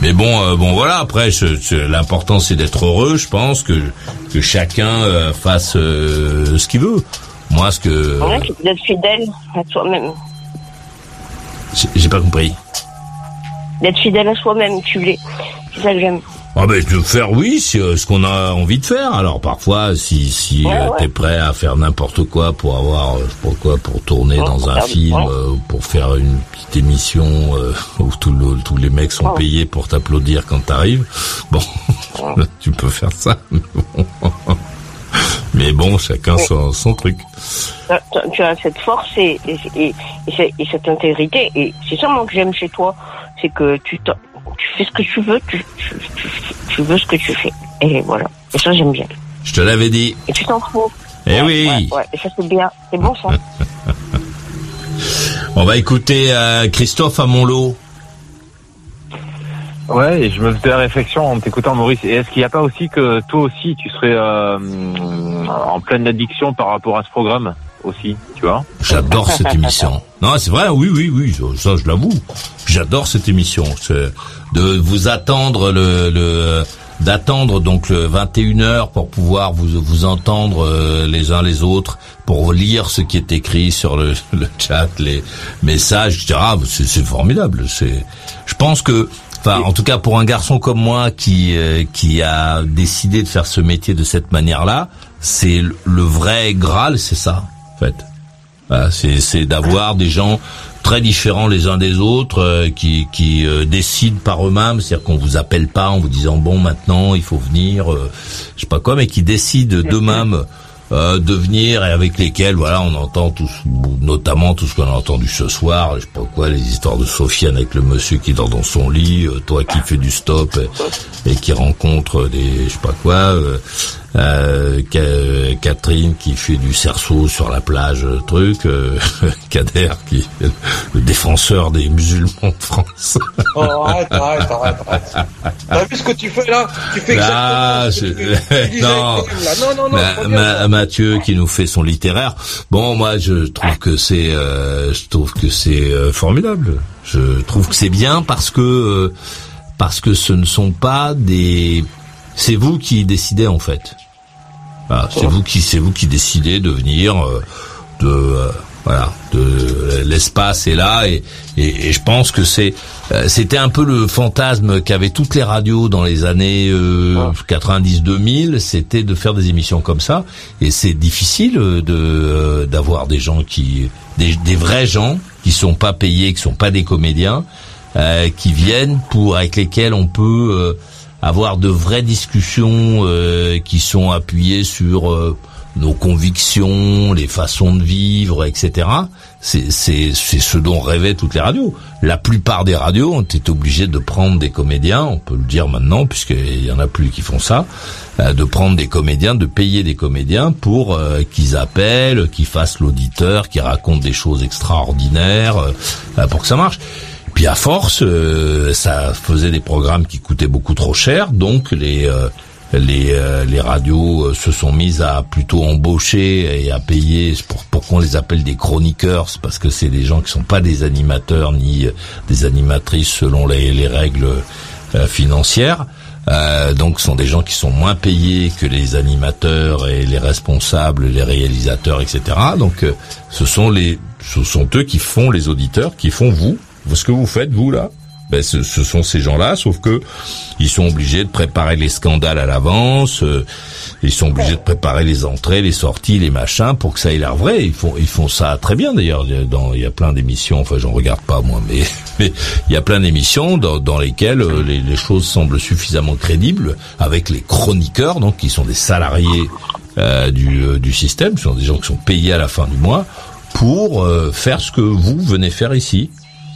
Mais bon euh, bon voilà. Après l'important c'est d'être heureux je pense que que chacun euh, fasse ce qu'il veut. Moi ce que d'être fidèle à soi-même j'ai pas compris. D'être fidèle à soi-même tu l'es. C'est ça que j'aime ah ben de faire oui, euh, ce qu'on a envie de faire. Alors parfois, si si euh, t'es prêt à faire n'importe quoi pour avoir, euh, pourquoi pour tourner dans un film, pour faire une petite émission où tous les mecs sont payés pour t'applaudir quand t'arrives, bon, tu peux faire ça. Mais bon, chacun son, son, truc. Tu as cette force et, et, et, cette intégrité. Et c'est ça, moi, que j'aime chez toi. C'est que tu tu fais ce que tu veux, tu, tu, veux ce que tu fais. Et voilà. Et ça, j'aime bien. Je te l'avais dit. Et tu t'en fous. Eh oui. Ouais, Et ça, c'est bien. C'est bon, ça. On va écouter euh, Christophe à Montlot. Ouais, et je me faisais la réflexion en t'écoutant Maurice. Et est-ce qu'il n'y a pas aussi que toi aussi tu serais euh, en pleine addiction par rapport à ce programme? Aussi, tu vois J'adore cette émission. Non, c'est vrai, oui, oui, oui, ça je l'avoue. J'adore cette émission. De vous attendre le, le d'attendre donc le 21h pour pouvoir vous vous entendre euh, les uns les autres, pour lire ce qui est écrit sur le, le chat, les messages, etc. C'est formidable. C'est, je pense que Enfin, en tout cas, pour un garçon comme moi qui euh, qui a décidé de faire ce métier de cette manière-là, c'est le vrai Graal, c'est ça, fait. c'est d'avoir des gens très différents les uns des autres euh, qui qui euh, décident par eux-mêmes, c'est-à-dire qu'on vous appelle pas en vous disant bon maintenant il faut venir, je sais pas quoi, mais qui décident d'eux-mêmes euh, de venir et avec lesquels voilà on entend tous notamment tout ce qu'on a entendu ce soir je sais pas quoi les histoires de Sofiane avec le monsieur qui dort dans son lit euh, toi qui fais du stop et, qui rencontre des je sais pas quoi euh, Catherine qui fait du cerceau sur la plage, euh, truc, euh, Kader qui est le défenseur des musulmans de France. Oh, arrête, arrête, arrête, arrête. T'as vu ce que tu fais là? Tu fais exactement ce que tu non. non, non, non, Mathieu qui nous fait son littéraire. Bon, moi, je trouve que c'est, euh, je trouve que c'est formidable. Je trouve que c'est bien parce que parce que ce ne sont pas des c'est vous qui décidez en fait. Ah, c'est vous qui c'est vous qui décidez de venir euh, de euh, voilà de l'espace est là et, et, je pense que c'est euh, c'était un peu le fantasme qu'avaient toutes les radios dans les années 90-2000 c'était de faire des émissions comme ça et c'est difficile de d'avoir des gens qui des, des, vrais gens qui sont pas payés qui sont pas des comédiens qui viennent pour avec lesquels on peut avoir de vraies discussions euh, qui sont appuyées sur euh, nos convictions, les façons de vivre, etc. C'est ce dont rêvaient toutes les radios. La plupart des radios ont été obligées de prendre des comédiens, on peut le dire maintenant, puisqu'il y en a plus qui font ça, euh, de prendre des comédiens, de payer des comédiens pour qu'ils appellent, qu'ils fassent l'auditeur, qu'ils racontent des choses extraordinaires, pour que ça marche. Puis à force, euh, ça faisait des programmes qui coûtaient beaucoup trop cher, donc les euh, les, euh, les radios se sont mises à plutôt embaucher et à payer pour, pour qu'on les appelle des chroniqueurs, parce que c'est des gens qui sont pas des animateurs ni des animatrices selon les, les règles financières. Euh, donc ce sont des gens qui sont moins payés que les animateurs et les responsables, les réalisateurs, etc. Donc ce sont les ce sont eux qui font les auditeurs, qui font vous, ce que vous faites vous là. Ben, ce, ce sont ces gens-là, sauf que ils sont obligés de préparer les scandales à l'avance, euh, ils sont obligés de préparer les entrées, les sorties, les machins pour que ça ait l'air vrai. Ils font, ils font ça très bien d'ailleurs. Dans, il y a plein d'émissions, enfin j'en regarde pas moi, mais mais il y a plein d'émissions dans, dans lesquelles euh, les, les choses semblent suffisamment crédibles avec les chroniqueurs, donc qui sont des salariés euh, du, euh, du système, ce sont des gens qui sont payés à la fin du mois pour euh, faire ce que vous venez faire ici.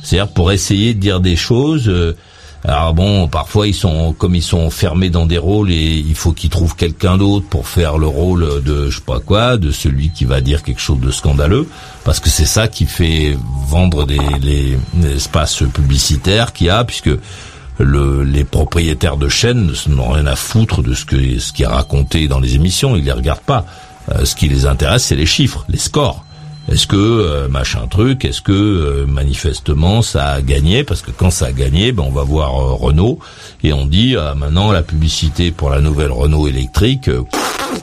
C'est-à-dire pour essayer de dire des choses. euh, alors bon, parfois ils sont comme ils sont fermés dans des rôles et il faut qu'ils trouvent quelqu'un d'autre pour faire le rôle de je sais pas quoi, de celui qui va dire quelque chose de scandaleux, parce que c'est ça qui fait vendre des les, espaces publicitaires qu'il y a, puisque le, les propriétaires de chaînes n'ont rien à foutre de ce que ce qui est raconté dans les émissions, ils les regardent pas. Euh, ce qui les intéresse, c'est les chiffres, les scores. Est-ce que euh, machin truc, est-ce que euh, manifestement ça a gagné? Parce que quand ça a gagné, ben on va voir euh, Renault et on dit ah, maintenant la publicité pour la nouvelle Renault électrique euh,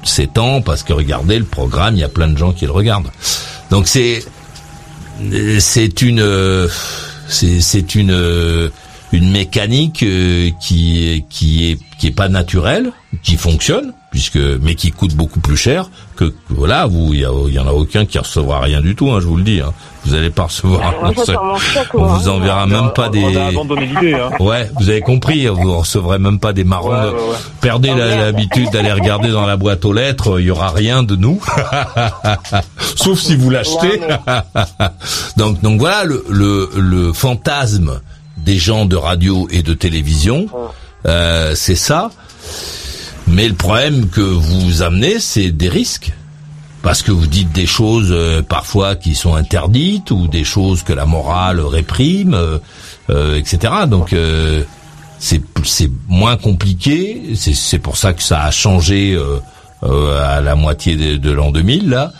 s'étend parce que regardez le programme, il y a plein de gens qui le regardent. Donc c'est c'est une c'est une une mécanique qui qui est qui est pas naturelle, qui fonctionne puisque mais qui coûte beaucoup plus cher que voilà vous il y, en a aucun qui recevra rien du tout hein, je vous le dis hein. vous allez pas recevoir seul- on moi. vous enverra même pas des. Hein. Ouais, vous avez compris, vous recevrez même pas des marrons. Ouais, de- ouais, ouais. Perdez la- l'habitude d'aller regarder dans la boîte aux lettres, il y aura rien de nous. Sauf si vous l'achetez. donc, donc voilà le, le, le fantasme des gens de radio et de télévision, euh, c'est ça. Mais le problème que vous amenez, c'est des risques. Parce que vous dites des choses euh, parfois qui sont interdites ou des choses que la morale réprime, euh, euh, etc. Donc euh, c'est c'est moins compliqué. C'est c'est pour ça que ça a changé euh, euh, à la moitié de, de l'an 2000. Là,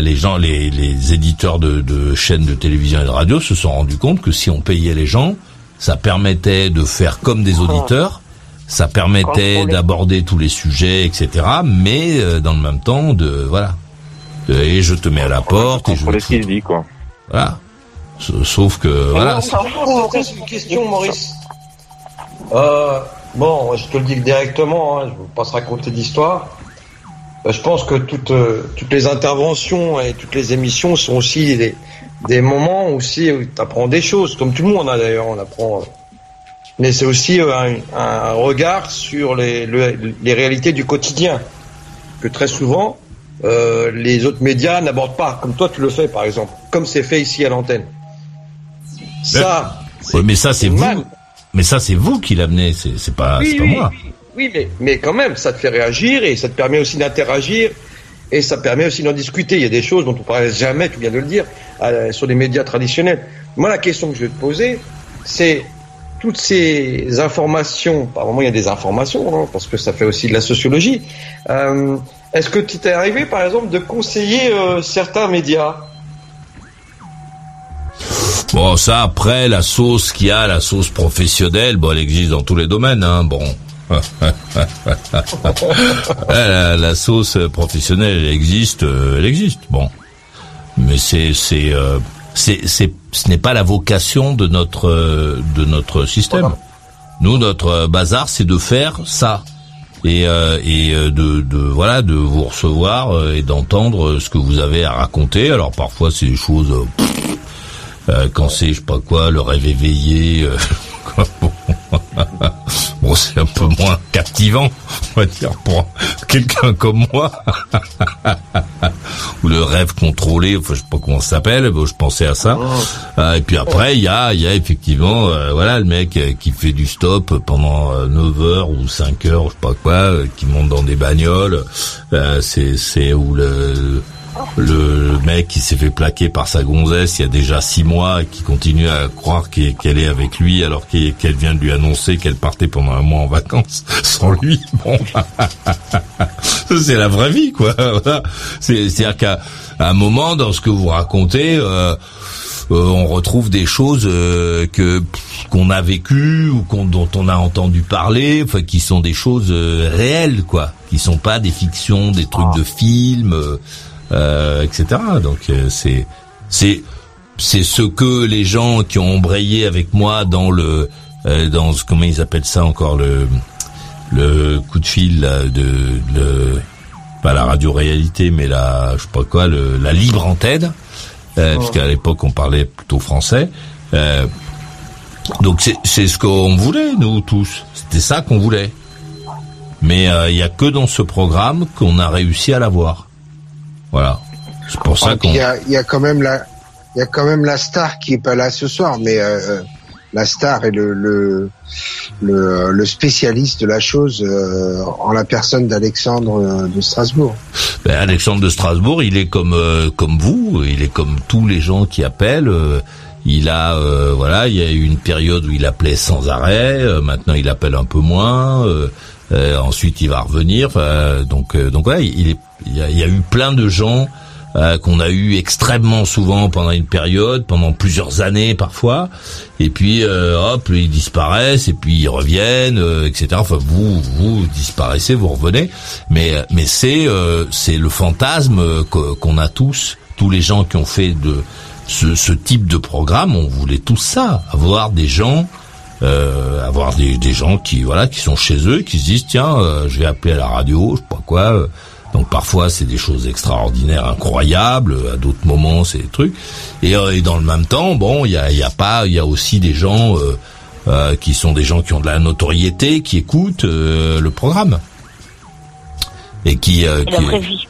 les gens, les, les éditeurs de, de chaînes de télévision et de radio se sont rendus compte que si on payait les gens, ça permettait de faire comme des auditeurs. Ça permettait Contrôler. d'aborder tous les sujets, etc. Mais euh, dans le même temps, de voilà. Euh, Et je te mets à la porte et je Contrôler ce qu'il dit, quoi. voilà. Sauf que Mais voilà. on s'en fout, C'est une question, Maurice. Euh, bon, je te le dis directement, hein, je ne veux pas se raconter d'histoire. Euh, Je pense que toutes, euh, toutes les interventions et toutes les émissions sont aussi des, des moments aussi où tu apprends des choses, comme tout le monde hein, d'ailleurs, on apprend. Mais c'est aussi euh, un, un regard sur les, le- les réalités du quotidien, que très souvent euh, les autres médias n'abordent pas, comme toi tu le fais par exemple, comme c'est fait ici à l'antenne. Ça, Ouais, mais ça c'est mal. vous. Mais ça c'est vous qui l'amenez. C'est c'est pas Oui, pas oui, moi. oui, oui, mais, mais quand même, ça te fait réagir et ça te permet aussi d'interagir et ça permet aussi d'en discuter. Il y a des choses dont on ne parle jamais, tu viens de le dire, euh, sur les médias traditionnels. Moi, la question que je vais te poser, c'est toutes ces informations, par moment il y a des informations, hein, parce que ça fait aussi de la sociologie. Euh, Est-ce que tu t'es arrivé, par exemple, de conseiller euh, certains médias? Bon ça après la sauce qu'il y a, la sauce professionnelle, bon elle existe dans tous les domaines. Hein, bon. la, la sauce professionnelle elle existe, euh, elle existe. Bon. Mais c'est c'est c'est ce n'est pas la vocation de notre euh, de notre système. Nous notre euh, bazar c'est de faire ça et euh, et euh, de, de voilà de vous recevoir et d'entendre ce que vous avez à raconter. Alors parfois c'est des choses euh, euh, quand c'est je sais pas quoi le rêve éveillé. euh, Bon, c'est un peu moins captivant, on va dire, pour quelqu'un comme moi. Ou le rêve contrôlé, enfin, je sais pas comment ça s'appelle, bon, je pensais à ça. Euh, et puis après, il y a, il y a effectivement, euh, voilà, le mec euh, qui fait du stop pendant euh, 9 heures ou 5 heures, je sais pas quoi, euh, qui monte dans des bagnoles. Euh, c'est, c'est où le, le mec qui s'est fait plaquer par sa gonzesse il y a déjà six mois et qui continue à croire qu'elle est avec lui alors qu'elle vient de lui annoncer qu'elle partait pendant un mois en vacances sans lui. Bon, c'est la vraie vie quoi. C'est-à-dire qu'à un moment dans ce que vous racontez. Euh, euh, on retrouve des choses euh, que qu'on a vécues ou qu'on, dont on a entendu parler, enfin qui sont des choses euh, réelles quoi, qui sont pas des fictions, des trucs de films, euh, euh, etc. Donc euh, c'est c'est c'est ce que les gens qui ont embrayé avec moi dans le euh, dans ce comment ils appellent ça encore le le coup de fil là, de pas la radio réalité mais la je sais pas quoi le, la libre antenne euh, Oh. puisqu'à l'époque on parlait plutôt français euh, donc c'est c'est ce qu'on voulait nous tous c'était ça qu'on voulait mais euh, il y a que dans ce programme qu'on a réussi à l'avoir voilà c'est pour ça qu'on Il y a, y a quand même la, il y a quand même la star qui est pas là ce soir, mais euh, euh, la star est le le, le le spécialiste de la chose euh, en la personne d'Alexandre euh, de Strasbourg. Ben, Alexandre de Strasbourg, il est comme euh, comme vous, il est comme tous les gens qui appellent. euh, il a euh, voilà, il y a eu une période où il appelait sans arrêt. euh, maintenant, il appelle un peu moins. euh, euh, ensuite, il va revenir. donc euh, donc voilà, il, est, il, y a, y a eu plein de gens euh, qu'on a eu extrêmement souvent pendant une période, pendant plusieurs années parfois, et puis euh, hop, ils disparaissent et puis ils reviennent, euh, etc. Enfin, vous vous disparaissez, vous revenez, mais mais c'est euh, c'est le fantasme euh, qu'on a tous, tous les gens qui ont fait de ce, ce type de programme, on voulait tous ça, avoir des gens. Euh, avoir des, des gens qui voilà qui sont chez eux qui se disent tiens euh, je vais appeler à la radio je sais pas quoi euh, donc parfois c'est des choses extraordinaires, incroyables. À d'autres moments c'est des trucs. Et, euh, et dans le même temps, bon, il y a, y a pas, il y a aussi des gens euh, euh, qui sont des gens qui ont de la notoriété, qui écoutent euh, le programme et qui. euh, C'est la qui- vraie vie.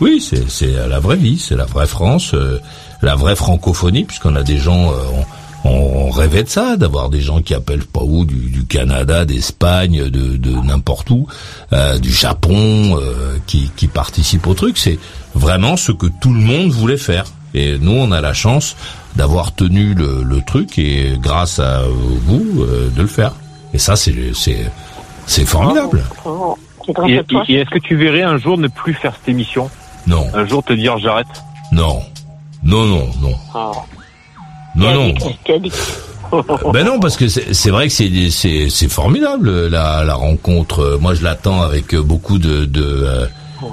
oui, c'est c'est la vraie vie, c'est la vraie France, euh, la vraie francophonie, puisqu'on a des gens, euh, on, on rêvait de ça, d'avoir des gens qui appellent pas où, du, du Canada, d'Espagne, de, de n'importe où, euh, du Japon, euh, qui, qui participent au truc. C'est vraiment ce que tout le monde voulait faire. Et nous, on a la chance d'avoir tenu le, le truc et grâce à vous euh, de le faire. Et ça, c'est c'est c'est formidable. Grâce Et, est-ce que tu verrais un jour ne plus faire cette émission? Non, Un jour te dire j'arrête? Non, non, non, non, Oh. Non, non. Ben non, parce que c'est vrai que c'est c'est c'est formidable la la rencontre. Moi, je l'attends avec beaucoup de de euh,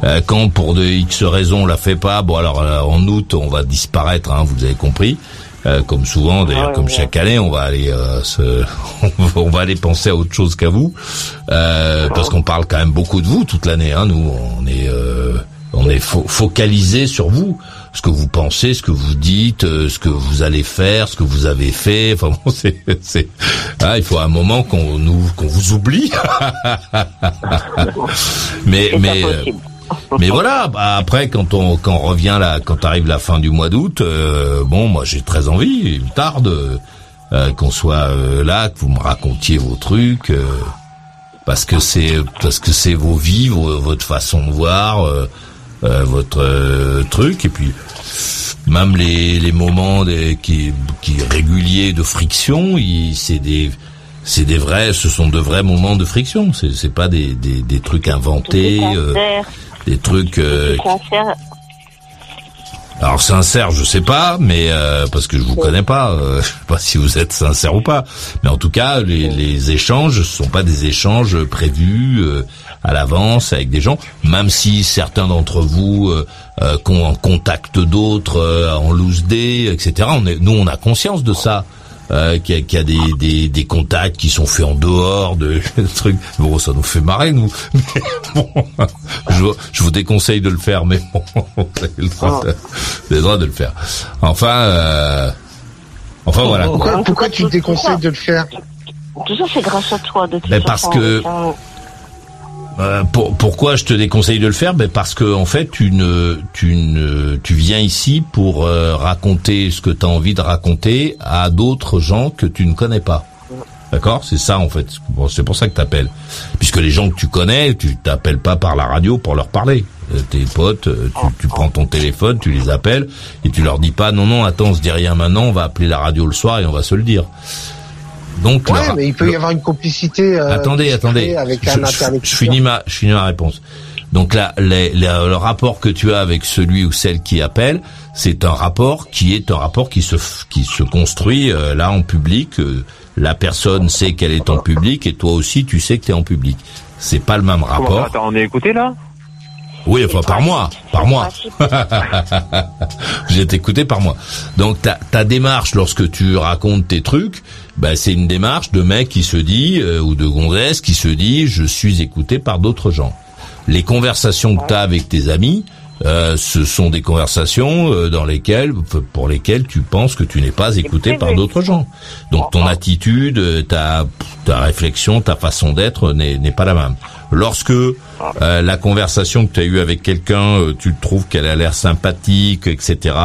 euh, quand pour de X raisons on la fait pas. Bon alors euh, en août on va disparaître, hein, vous avez compris. Euh, comme souvent, d'ailleurs, comme chaque année, on va aller euh, se, on va aller penser à autre chose qu'à vous, euh, parce qu'on parle quand même beaucoup de vous toute l'année. Hein, nous, on est, euh, on est fo- focalisé sur vous, ce que vous pensez, ce que vous dites, euh, ce que vous allez faire, ce que vous avez fait. Enfin bon, c'est, c'est, ah, il faut un moment qu'on nous, qu'on vous oublie. mais, C'est mais. euh, mais voilà, bah, après quand on quand on revient là, quand arrive la fin du mois d'août, euh, bon, moi j'ai très envie, il me tarde euh, qu'on soit euh, là, que vous me racontiez vos trucs, euh, parce que c'est parce que c'est vos vies, votre façon de voir, euh, votre euh, truc, et puis même les les moments des, qui qui réguliers de friction, c'est des c'est des vrais, ce sont de vrais moments de friction. C'est c'est pas des des, des trucs inventés. Est euh, des trucs euh. Alors sincères je sais pas mais euh, parce que je vous connais pas euh, je sais pas si vous êtes sincère ou pas. Mais en tout cas les, échanges ce sont pas des échanges prévus euh, à l'avance avec des gens. Même si certains d'entre vous euh, qu'on contactent d'autres en loose day etc on est, nous on a conscience de ça euh, qu'il y a, qu'il y a des, des, des contacts qui sont faits en dehors de trucs. Bon, ça nous fait marrer, nous. Mais bon, je, je vous déconseille de le faire, mais bon, vous avez le droit de, le, droit de le faire. Enfin, euh, enfin voilà. quoi. Pourquoi, pourquoi tu te déconseilles de le faire Tout ça, c'est grâce à toi, de toute Mais parce que- Enfin, Euh, pour- pourquoi je te déconseille de le faire? Ben Parce que en fait, tu ne, tu ne, tu viens ici pour euh, raconter ce que tu as envie de raconter à d'autres gens que tu ne connais pas. D'accord? C'est ça en fait. Bon, c'est pour ça que t'appelles. Puisque les gens que tu connais, tu t'appelles pas par la radio pour leur parler. Euh, tes potes, euh, tu, tu prends ton téléphone, tu les appelles et tu leur dis pas non non attends, on se dit rien maintenant, on va appeler la radio le soir et on va se le dire. Donc Ouais, le- mais il peut y avoir une complicité. euh, attendez, attendez. Avec je, un je- je finis ma, je finis ma réponse. Donc là, les- les- le rapport que tu as avec celui ou celle qui appelle, c'est un rapport qui est un rapport qui se qui se construit euh, là en public. euh, la personne sait qu'elle est en public et toi aussi tu sais que tu es en public. C'est pas le même Comment rapport. Attends, on est écouté là? Oui, enfin par mois, par mois. J'ai été écouté par mois. Donc ta, ta démarche lorsque tu racontes tes trucs, bah, c'est une démarche de mec qui se dit euh, ou de gonzesse qui se dit je suis écouté par d'autres gens. Les conversations que tu as avec tes amis, euh, ce sont des conversations euh, dans lesquelles, pour lesquelles tu penses que tu n'es pas écouté par d'autres gens. Donc ton attitude, euh, ta, ta réflexion, ta façon d'être n'est pas la même. Lorsque euh, la conversation que tu as eue avec quelqu'un, euh, tu trouves qu'elle a l'air sympathique, etc.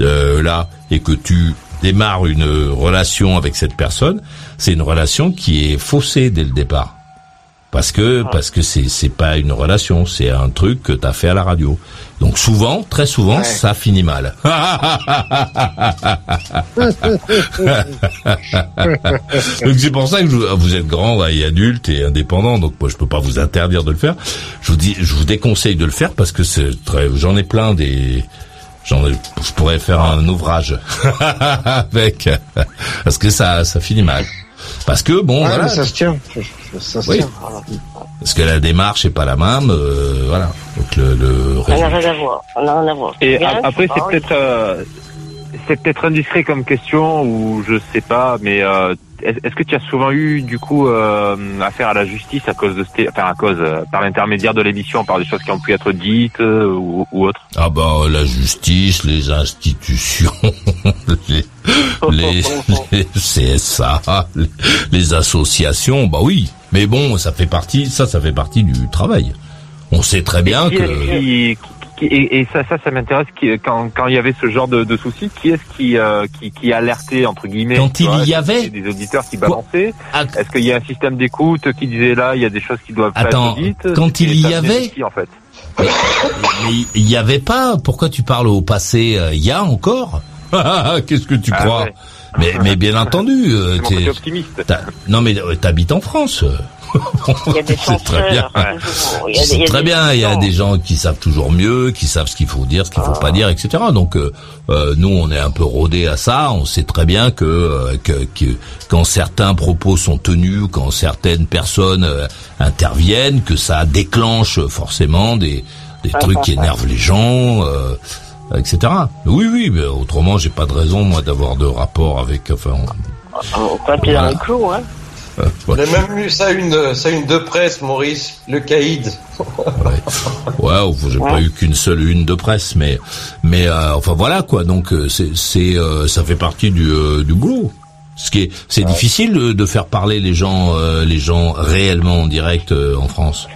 Euh, là, et que tu démarres une relation avec cette personne, c'est une relation qui est faussée dès le départ. Parce que parce que c'est c'est pas une relation, c'est un truc que t'as fait à la radio. Donc souvent, très souvent, Ouais. ça finit mal. donc c'est pour ça que je vous, vous êtes grand et adulte et indépendant, donc moi je peux pas vous interdire de le faire. Je vous dis, je vous déconseille de le faire parce que c'est très, j'en ai plein des, j'en ai, je pourrais faire un ouvrage avec, parce que ça ça finit mal. Parce que bon, Ouais, voilà, ça se tient. Ça se Oui. tient. parce que la démarche est pas la même, euh, voilà. Donc le, le On n'a rien à voir. On n'a rien à voir. Et Bien, après, c'est peut-être euh, c'est peut-être indiscret comme question ou je sais pas, mais euh, est- est-ce que tu as souvent eu du coup euh, affaire à la justice à cause de ces- enfin à cause euh, par l'intermédiaire de l'émission par des choses qui ont pu être dites euh, ou, ou autres? Ah bah la justice, les institutions, les, les, les CSA, les, les associations, bah oui. Mais bon, ça fait partie, ça, ça fait partie du travail. On sait très bien que et, et ça, ça, ça m'intéresse. Quand, quand il y avait ce genre de, de soucis, qui est-ce qui, euh, qui, qui alertait entre guillemets Quand tu il vois, y avait des auditeurs qui balançaient Ah, Est-ce qu'il y a un système d'écoute qui disait là, il y a des choses qui doivent pas Attends, être dites quand il y avait- qui, en fait mais il y avait pas. Pourquoi tu parles au passé euh, Il y a encore. Qu'est-ce que tu Ah crois ouais. Mais mais bien entendu, euh, côté optimiste. non mais euh, t'habites en France. Il y a des C'est très bien. toujours. Il y a des- il y C'est a très des bien, il y a des gens qui savent toujours mieux, qui savent ce qu'il faut dire, ce qu'il faut pas dire, etc. Donc euh, euh, nous, on est un peu rodés à ça. On sait très bien que, euh, que, que quand certains propos sont tenus, quand certaines personnes euh, interviennent, que ça déclenche forcément des, des trucs qui énervent les gens. Etc. Oui, oui, mais autrement, j'ai pas de raison moi d'avoir de rapport avec. Enfin, dans Voilà. le clos, hein. On a même lu ça une, ça une de presse, Maurice, le caïd. Ouais, enfin, j'ai pas eu qu'une seule une de presse, mais mais euh, enfin voilà quoi. Donc euh, c'est c'est euh, ça fait partie du euh, du boulot. Ce qui est c'est difficile de, de faire parler les gens euh, les gens réellement en direct euh, en France.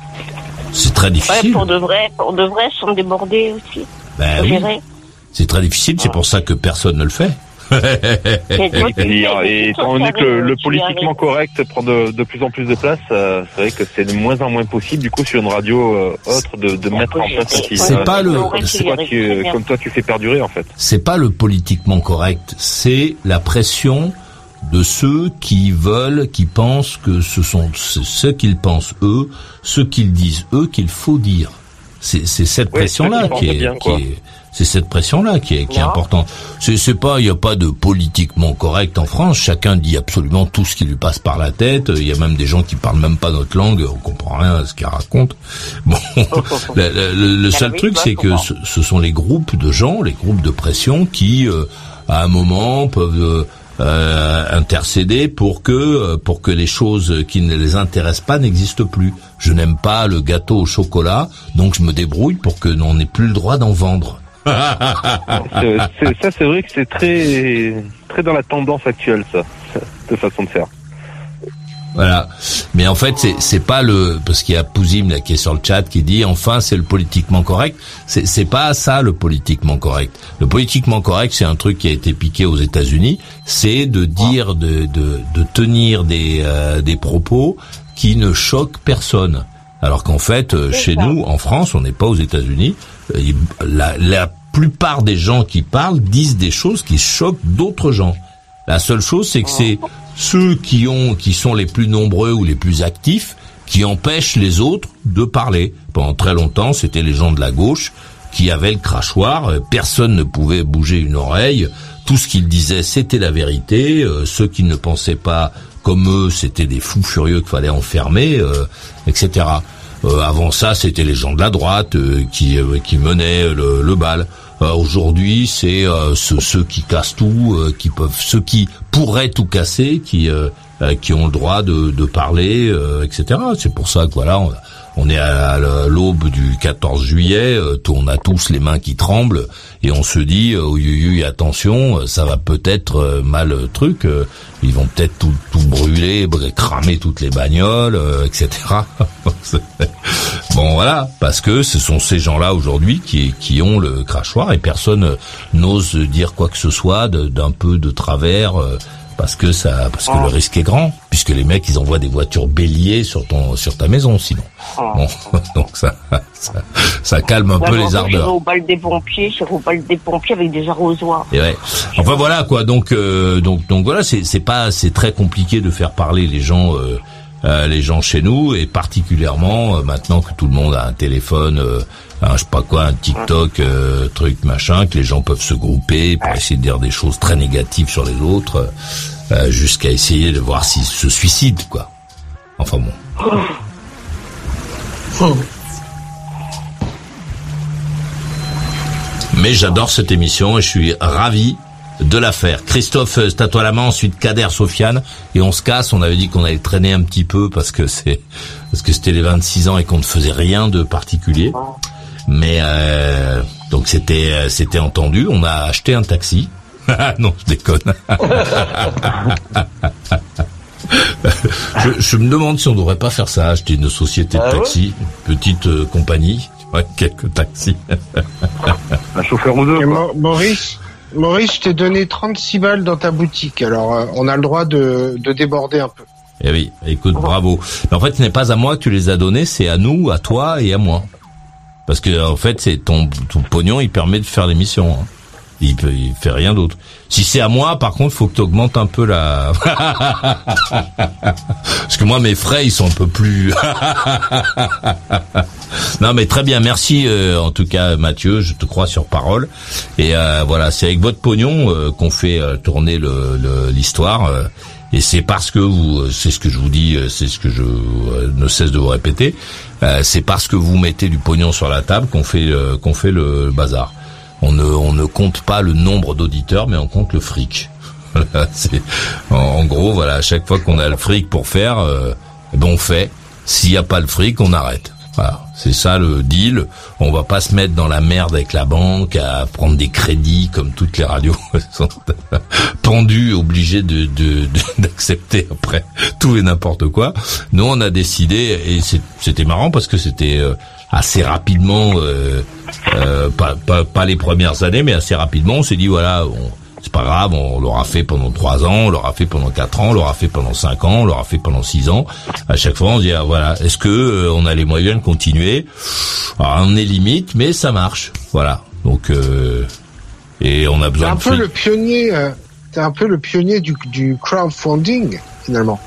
C'est très Ouais, difficile. pour de vrai, pour de vrai, sont débordés aussi. Ben oui, c'est très difficile. C'est pour ça que personne ne le fait. Et, et étant donné que le, tu politiquement correct prend de, de plus en plus de place, euh, c'est vrai que c'est de moins en moins possible, du coup, sur une radio euh, autre, de, de mettre en place aussi. C'est euh, pas le- comme c'est- toi, tu, comme toi, tu fais perdurer, en fait. c'est pas le politiquement correct, c'est la pression de ceux qui veulent, qui pensent que ce sont ce qu'ils pensent eux, ce qu'ils disent eux qu'il faut dire. C'est cette Ouais, pression-là ceux qui qui pensent est, bien, qui quoi. est- c'est cette pression-là qui est, qui est Non. importante. C'est c'est pas, il y a pas de politiquement correct en France. Chacun dit absolument tout ce qui lui passe par la tête. Il y a même des gens qui parlent même pas notre langue, on comprend rien à ce qu'ils racontent. Bon, le, le- le- seul truc, c'est que ce, ce sont les groupes de gens, les groupes de pression qui, euh, à un moment, peuvent euh, euh, intercéder pour que euh, pour que les choses qui ne les intéressent pas n'existent plus. Je n'aime pas le gâteau au chocolat, donc je me débrouille pour que l'on n'ait plus le droit d'en vendre. C'est- c'est- ça, c'est vrai que c'est très, très dans la tendance actuelle, ça, de façon de faire. Voilà. Mais en fait, c'est c'est pas le parce qu'il y a Pouzim là qui est sur le chat qui dit enfin c'est le politiquement correct. C'est c'est pas ça le politiquement correct. Le politiquement correct, c'est un truc qui a été piqué aux États-Unis. C'est de dire de de de tenir des euh, des propos qui ne choquent personne. Alors qu'en fait, euh, chez ça. nous, en France, on n'est pas aux États-Unis. Euh, La, la plupart des gens qui parlent disent des choses qui choquent d'autres gens. La seule chose, c'est que c'est ceux qui ont, qui sont les plus nombreux ou les plus actifs, qui empêchent les autres de parler. Pendant très longtemps, c'était les gens de la gauche qui avaient le crachoir. euh, Personne ne pouvait bouger une oreille. Tout ce qu'ils disaient, c'était la vérité. Euh, ceux qui ne pensaient pas comme eux, c'était des fous furieux qu'il fallait enfermer, euh, etc. avant ça, c'était les gens de la droite qui qui menaient le, le bal. Aujourd'hui, c'est ceux, ceux, qui cassent tout, qui peuvent, ceux qui pourraient tout casser, qui qui ont le droit de, de parler, etc. C'est pour ça que voilà, on, on est à l'aube du 14 juillet, euh, on a tous les mains qui tremblent et on se dit euh, attention, euh, ça va peut-être euh, mal truc, ils vont peut-être tout, tout brûler, cramer toutes les bagnoles, etc. bon voilà, parce que ce sont ces gens-là aujourd'hui qui, qui ont le crachoir et personne n'ose dire quoi que ce soit d'un peu de travers parce que ça, parce que le ah. risque est grand, puisque les mecs ils envoient des voitures béliers sur ton, sur ta maison, sinon. Ah. Bon, donc ça, ça, calme un peu les ardeurs. Au bal des pompiers, au bal des pompiers avec des arrosoirs. Et ouais. Enfin voilà quoi, donc, euh, donc, donc voilà, c'est, c'est pas, c'est très compliqué de faire parler les gens. Euh, euh, les gens chez nous et particulièrement maintenant que tout le monde a un téléphone je sais pas quoi, un TikTok, euh, truc machin, que les gens peuvent se grouper pour essayer de dire des choses très négatives sur les autres, euh, jusqu'à essayer de voir s'ils se suicident, quoi. Enfin bon. Mais j'adore cette émission et je suis ravi de la faire. Christophe, c'est à toi la main, ensuite Kader, Sofiane, et on se casse. On avait dit qu'on allait traîner un petit peu parce que c'est parce que c'était les 26 ans et qu'on ne faisait rien de particulier. Mais euh, donc c'était euh, c'était entendu. On a acheté un taxi. non, je déconne. je, me demande si on devrait pas faire ça, acheter une société de ah taxi, une petite euh, compagnie, quelques taxis. un chauffeur ou deux. Maurice, Maurice, je t'ai donné 36 balles dans ta boutique, alors on a le droit de, de déborder un peu. Eh oui, écoute, bravo. Mais en fait, ce n'est pas à moi que tu les as donnés, c'est à nous, à toi et à moi. Parce que en fait, c'est ton, ton pognon, il permet de faire l'émission. Hein. Il, peut, il fait rien d'autre. Si c'est à moi, par contre, faut que tu augmentes un peu la. Parce que moi, mes frais, ils sont un peu plus. non, mais très bien. Merci euh, en tout cas, Mathieu. Je te crois sur parole. Et euh, voilà, c'est avec votre pognon euh, qu'on fait tourner l'histoire. Le, et c'est parce que vous, c'est ce que je vous dis, c'est ce que je ne cesse de vous répéter, euh, c'est parce que vous mettez du pognon sur la table qu'on fait euh, qu'on fait le bazar. On ne compte pas le nombre d'auditeurs, mais on compte le fric. en, gros, voilà, à chaque fois qu'on a le fric pour faire, euh, ben on fait. S'il n'y a pas le fric, on arrête. Voilà, c'est ça le deal. On va pas se mettre dans la merde avec la banque à prendre des crédits comme toutes les radios sont pendues, obligées de d'accepter après tout et n'importe quoi. Nous, on a décidé et c'était marrant parce que c'était euh, assez rapidement, euh, euh, pas, pas, pas les premières années, mais assez rapidement, on s'est dit voilà. C'est pas grave, on l'aura fait pendant trois ans, on l'aura fait pendant quatre ans, on l'aura fait pendant cinq ans, on l'aura fait pendant six ans. À chaque fois, on se dit ah, voilà, est-ce que euh, on a les moyens de continuer? Alors, On est limite, mais ça marche. Voilà. Donc euh, et on a besoin. C'est un peu le pionnier. Euh, un peu le pionnier du, du crowdfunding finalement.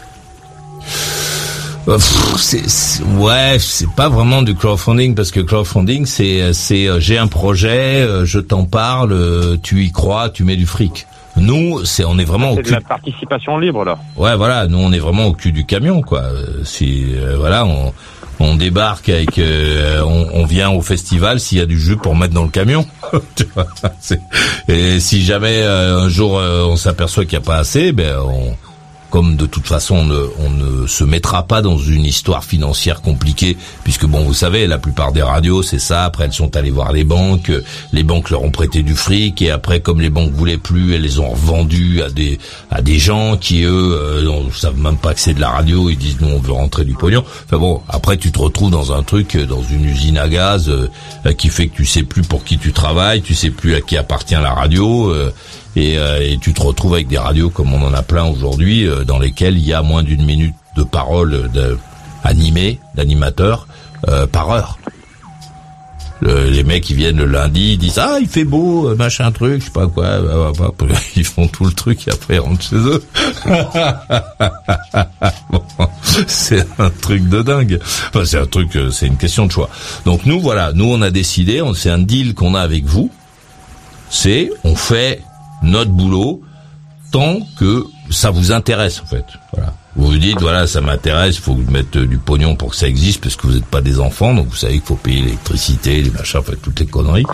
Euh, c'est, ouais, c'est pas vraiment du crowdfunding parce que crowdfunding c'est c'est euh, j'ai un projet, euh, je t'en parle, tu y crois, tu mets du fric. Nous, c'est on est vraiment c'est au cul. de la participation libre là. Ouais, voilà, nous on est vraiment au cul du camion quoi. Si voilà, on on débarque avec on, on, vient au festival s'il y a du jeu pour mettre dans le camion. et si jamais un jour on s'aperçoit qu'il n'y a pas assez, ben on comme de toute façon on ne, se mettra pas dans une histoire financière compliquée, puisque bon, vous savez, la plupart des radios, c'est ça. Après, elles sont allées voir les banques, les banques leur ont prêté du fric, et après, comme les banques voulaient plus, elles les ont revendues à des à des gens qui eux euh, ne savent même pas que c'est de la radio, ils disent nous on veut rentrer du pognon. Enfin bon, après tu te retrouves dans un truc, dans une usine à gaz euh, qui fait que tu sais plus pour qui tu travailles, tu sais plus à qui appartient la radio. Euh, euh, et, tu te retrouves avec des radios comme on en a plein aujourd'hui, euh, dans lesquelles il y a moins d'une minute de parole de, animée, d'animateur, euh, par heure. les mecs qui viennent le lundi ils disent ah il fait beau machin truc je sais pas quoi bah, bah, bah, ils font tout le truc et après ils rentrent chez eux. C'est un truc de dingue. Enfin, c'est un truc c'est une question de choix. Donc nous voilà nous on a décidé c'est un deal qu'on a avec vous. C'est on fait notre boulot tant que ça vous intéresse en fait. Vous vous dites, voilà, ça m'intéresse, il faut mettre du pognon pour que ça existe, parce que vous n'êtes pas des enfants, donc vous savez qu'il faut payer l'électricité, les machins, enfin, toutes les conneries.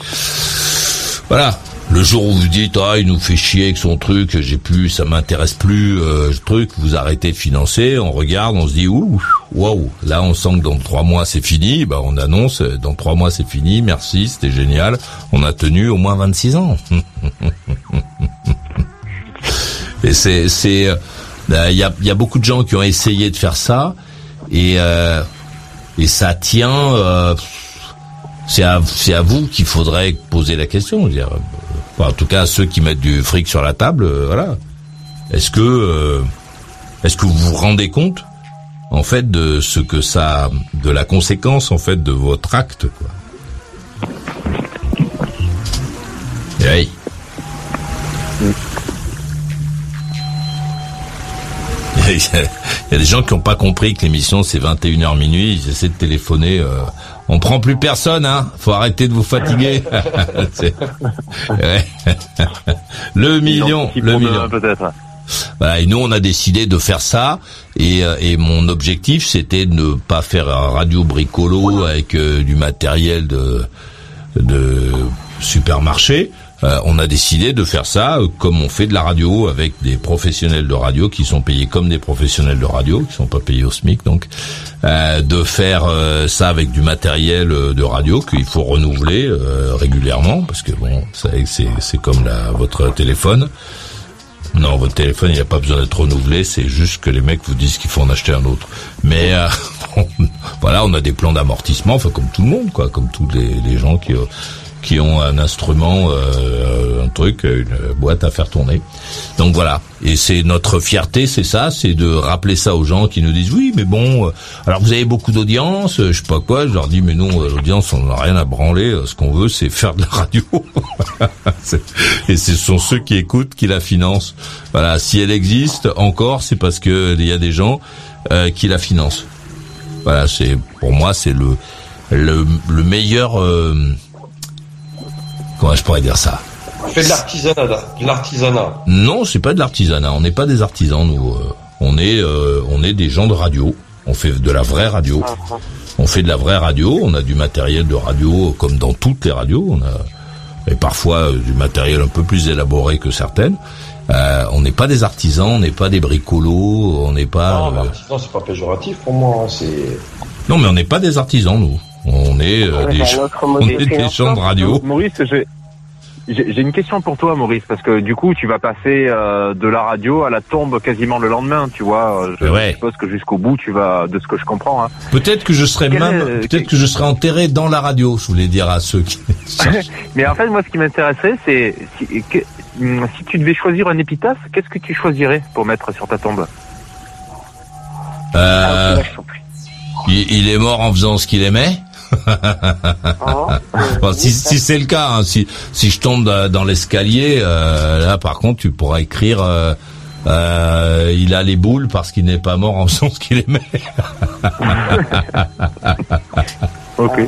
Voilà. Le jour où vous dites, ah, il nous fait chier avec son truc, j'ai plus, ça m'intéresse plus, euh, truc, vous arrêtez de financer, on regarde, on se dit, ouh, waouh, là, on sent que dans trois mois, c'est fini, bah, on annonce, euh, dans trois mois, c'est fini, merci, c'était génial, on a tenu au moins 26 ans. Et c'est, c'est, euh, il y a, beaucoup de gens qui ont essayé de faire ça, et, euh, et ça tient, euh, c'est à, vous qu'il faudrait poser la question, en tout cas, ceux qui mettent du fric sur la table, euh, voilà. Est-ce que, euh, est-ce que vous vous rendez compte, en fait, de ce que ça, de la conséquence, en fait, de votre acte, oui. Il y a des gens qui n'ont pas compris que l'émission c'est 21h minuit, ils essaient de téléphoner. Euh, on prend plus personne, hein. Faut arrêter de vous fatiguer. Le million, le million. Peut-être. Voilà, et nous on a décidé de faire ça et, euh, et mon objectif c'était de ne pas faire un radio bricolo avec euh, du matériel de, de supermarché. Euh, on a décidé de faire ça euh, comme on fait de la radio avec des professionnels de radio qui sont payés comme des professionnels de radio qui sont pas payés au SMIC donc euh, de faire euh, ça avec du matériel euh, de radio qu'il faut renouveler euh, régulièrement parce que bon c'est comme la, votre téléphone non, votre téléphone, il n'y a pas besoin d'être renouvelé, c'est juste que les mecs vous disent qu'il faut en acheter un autre. Mais euh, voilà, on a des plans d'amortissement, enfin comme tout le monde, quoi, comme tous les, les gens qui qui ont un instrument, euh, un truc, une boîte à faire tourner. Donc voilà. Et c'est notre fierté, c'est ça, c'est de rappeler ça aux gens qui nous disent oui, mais bon, euh, alors vous avez beaucoup d'audience, euh, je sais pas quoi. Je leur dis mais non, euh, l'audience, on n'a rien à branler. Ce qu'on veut, c'est faire de la radio. Et ce sont ceux qui écoutent qui la financent. Voilà. Si elle existe encore, c'est parce que il y a des gens euh, qui la financent. Voilà. C'est pour moi, c'est le le, le meilleur. euh, comment je pourrais dire ça Fais de l'artisanat, de l'artisanat. Non, c'est pas de l'artisanat. On n'est pas des artisans, nous. euh, On est, euh, on est des gens de radio. On fait de la vraie radio. On fait de la vraie radio. On a du matériel de radio comme dans toutes les radios. On a et parfois euh, du matériel un peu plus élaboré que certaines. Euh, on n'est pas des artisans, on n'est pas des bricolos, on n'est pas. Non, euh, c'est pas péjoratif pour moi. hein, C'est. Non, mais on n'est pas des artisans, nous. On est euh, des, gens- on modèle est des financier. gens de radio. Maurice, j'ai une question pour toi, Maurice, parce que du coup, tu vas passer euh, de la radio à la tombe quasiment le lendemain, tu vois. euh, Je Ouais. suppose que jusqu'au bout, tu vas, de ce que je comprends. Hein. Peut-être que je serais Quel même, est, peut-être que je serais enterré dans la radio. Je voulais dire à ceux qui. Mais en fait, moi, ce qui m'intéresserait, c'est si, que- hum, si tu devais choisir un épitaphe, qu'est-ce que tu choisirais pour mettre sur ta tombe? Euh, Ah, là, il est mort en faisant ce qu'il aimait? Bon, si si c'est le cas, hein, si si je tombe dans, l'escalier, euh, là par contre tu pourras écrire. euh, euh, il a les boules parce qu'il n'est pas mort en faisant ce qu'il aimait. Ok.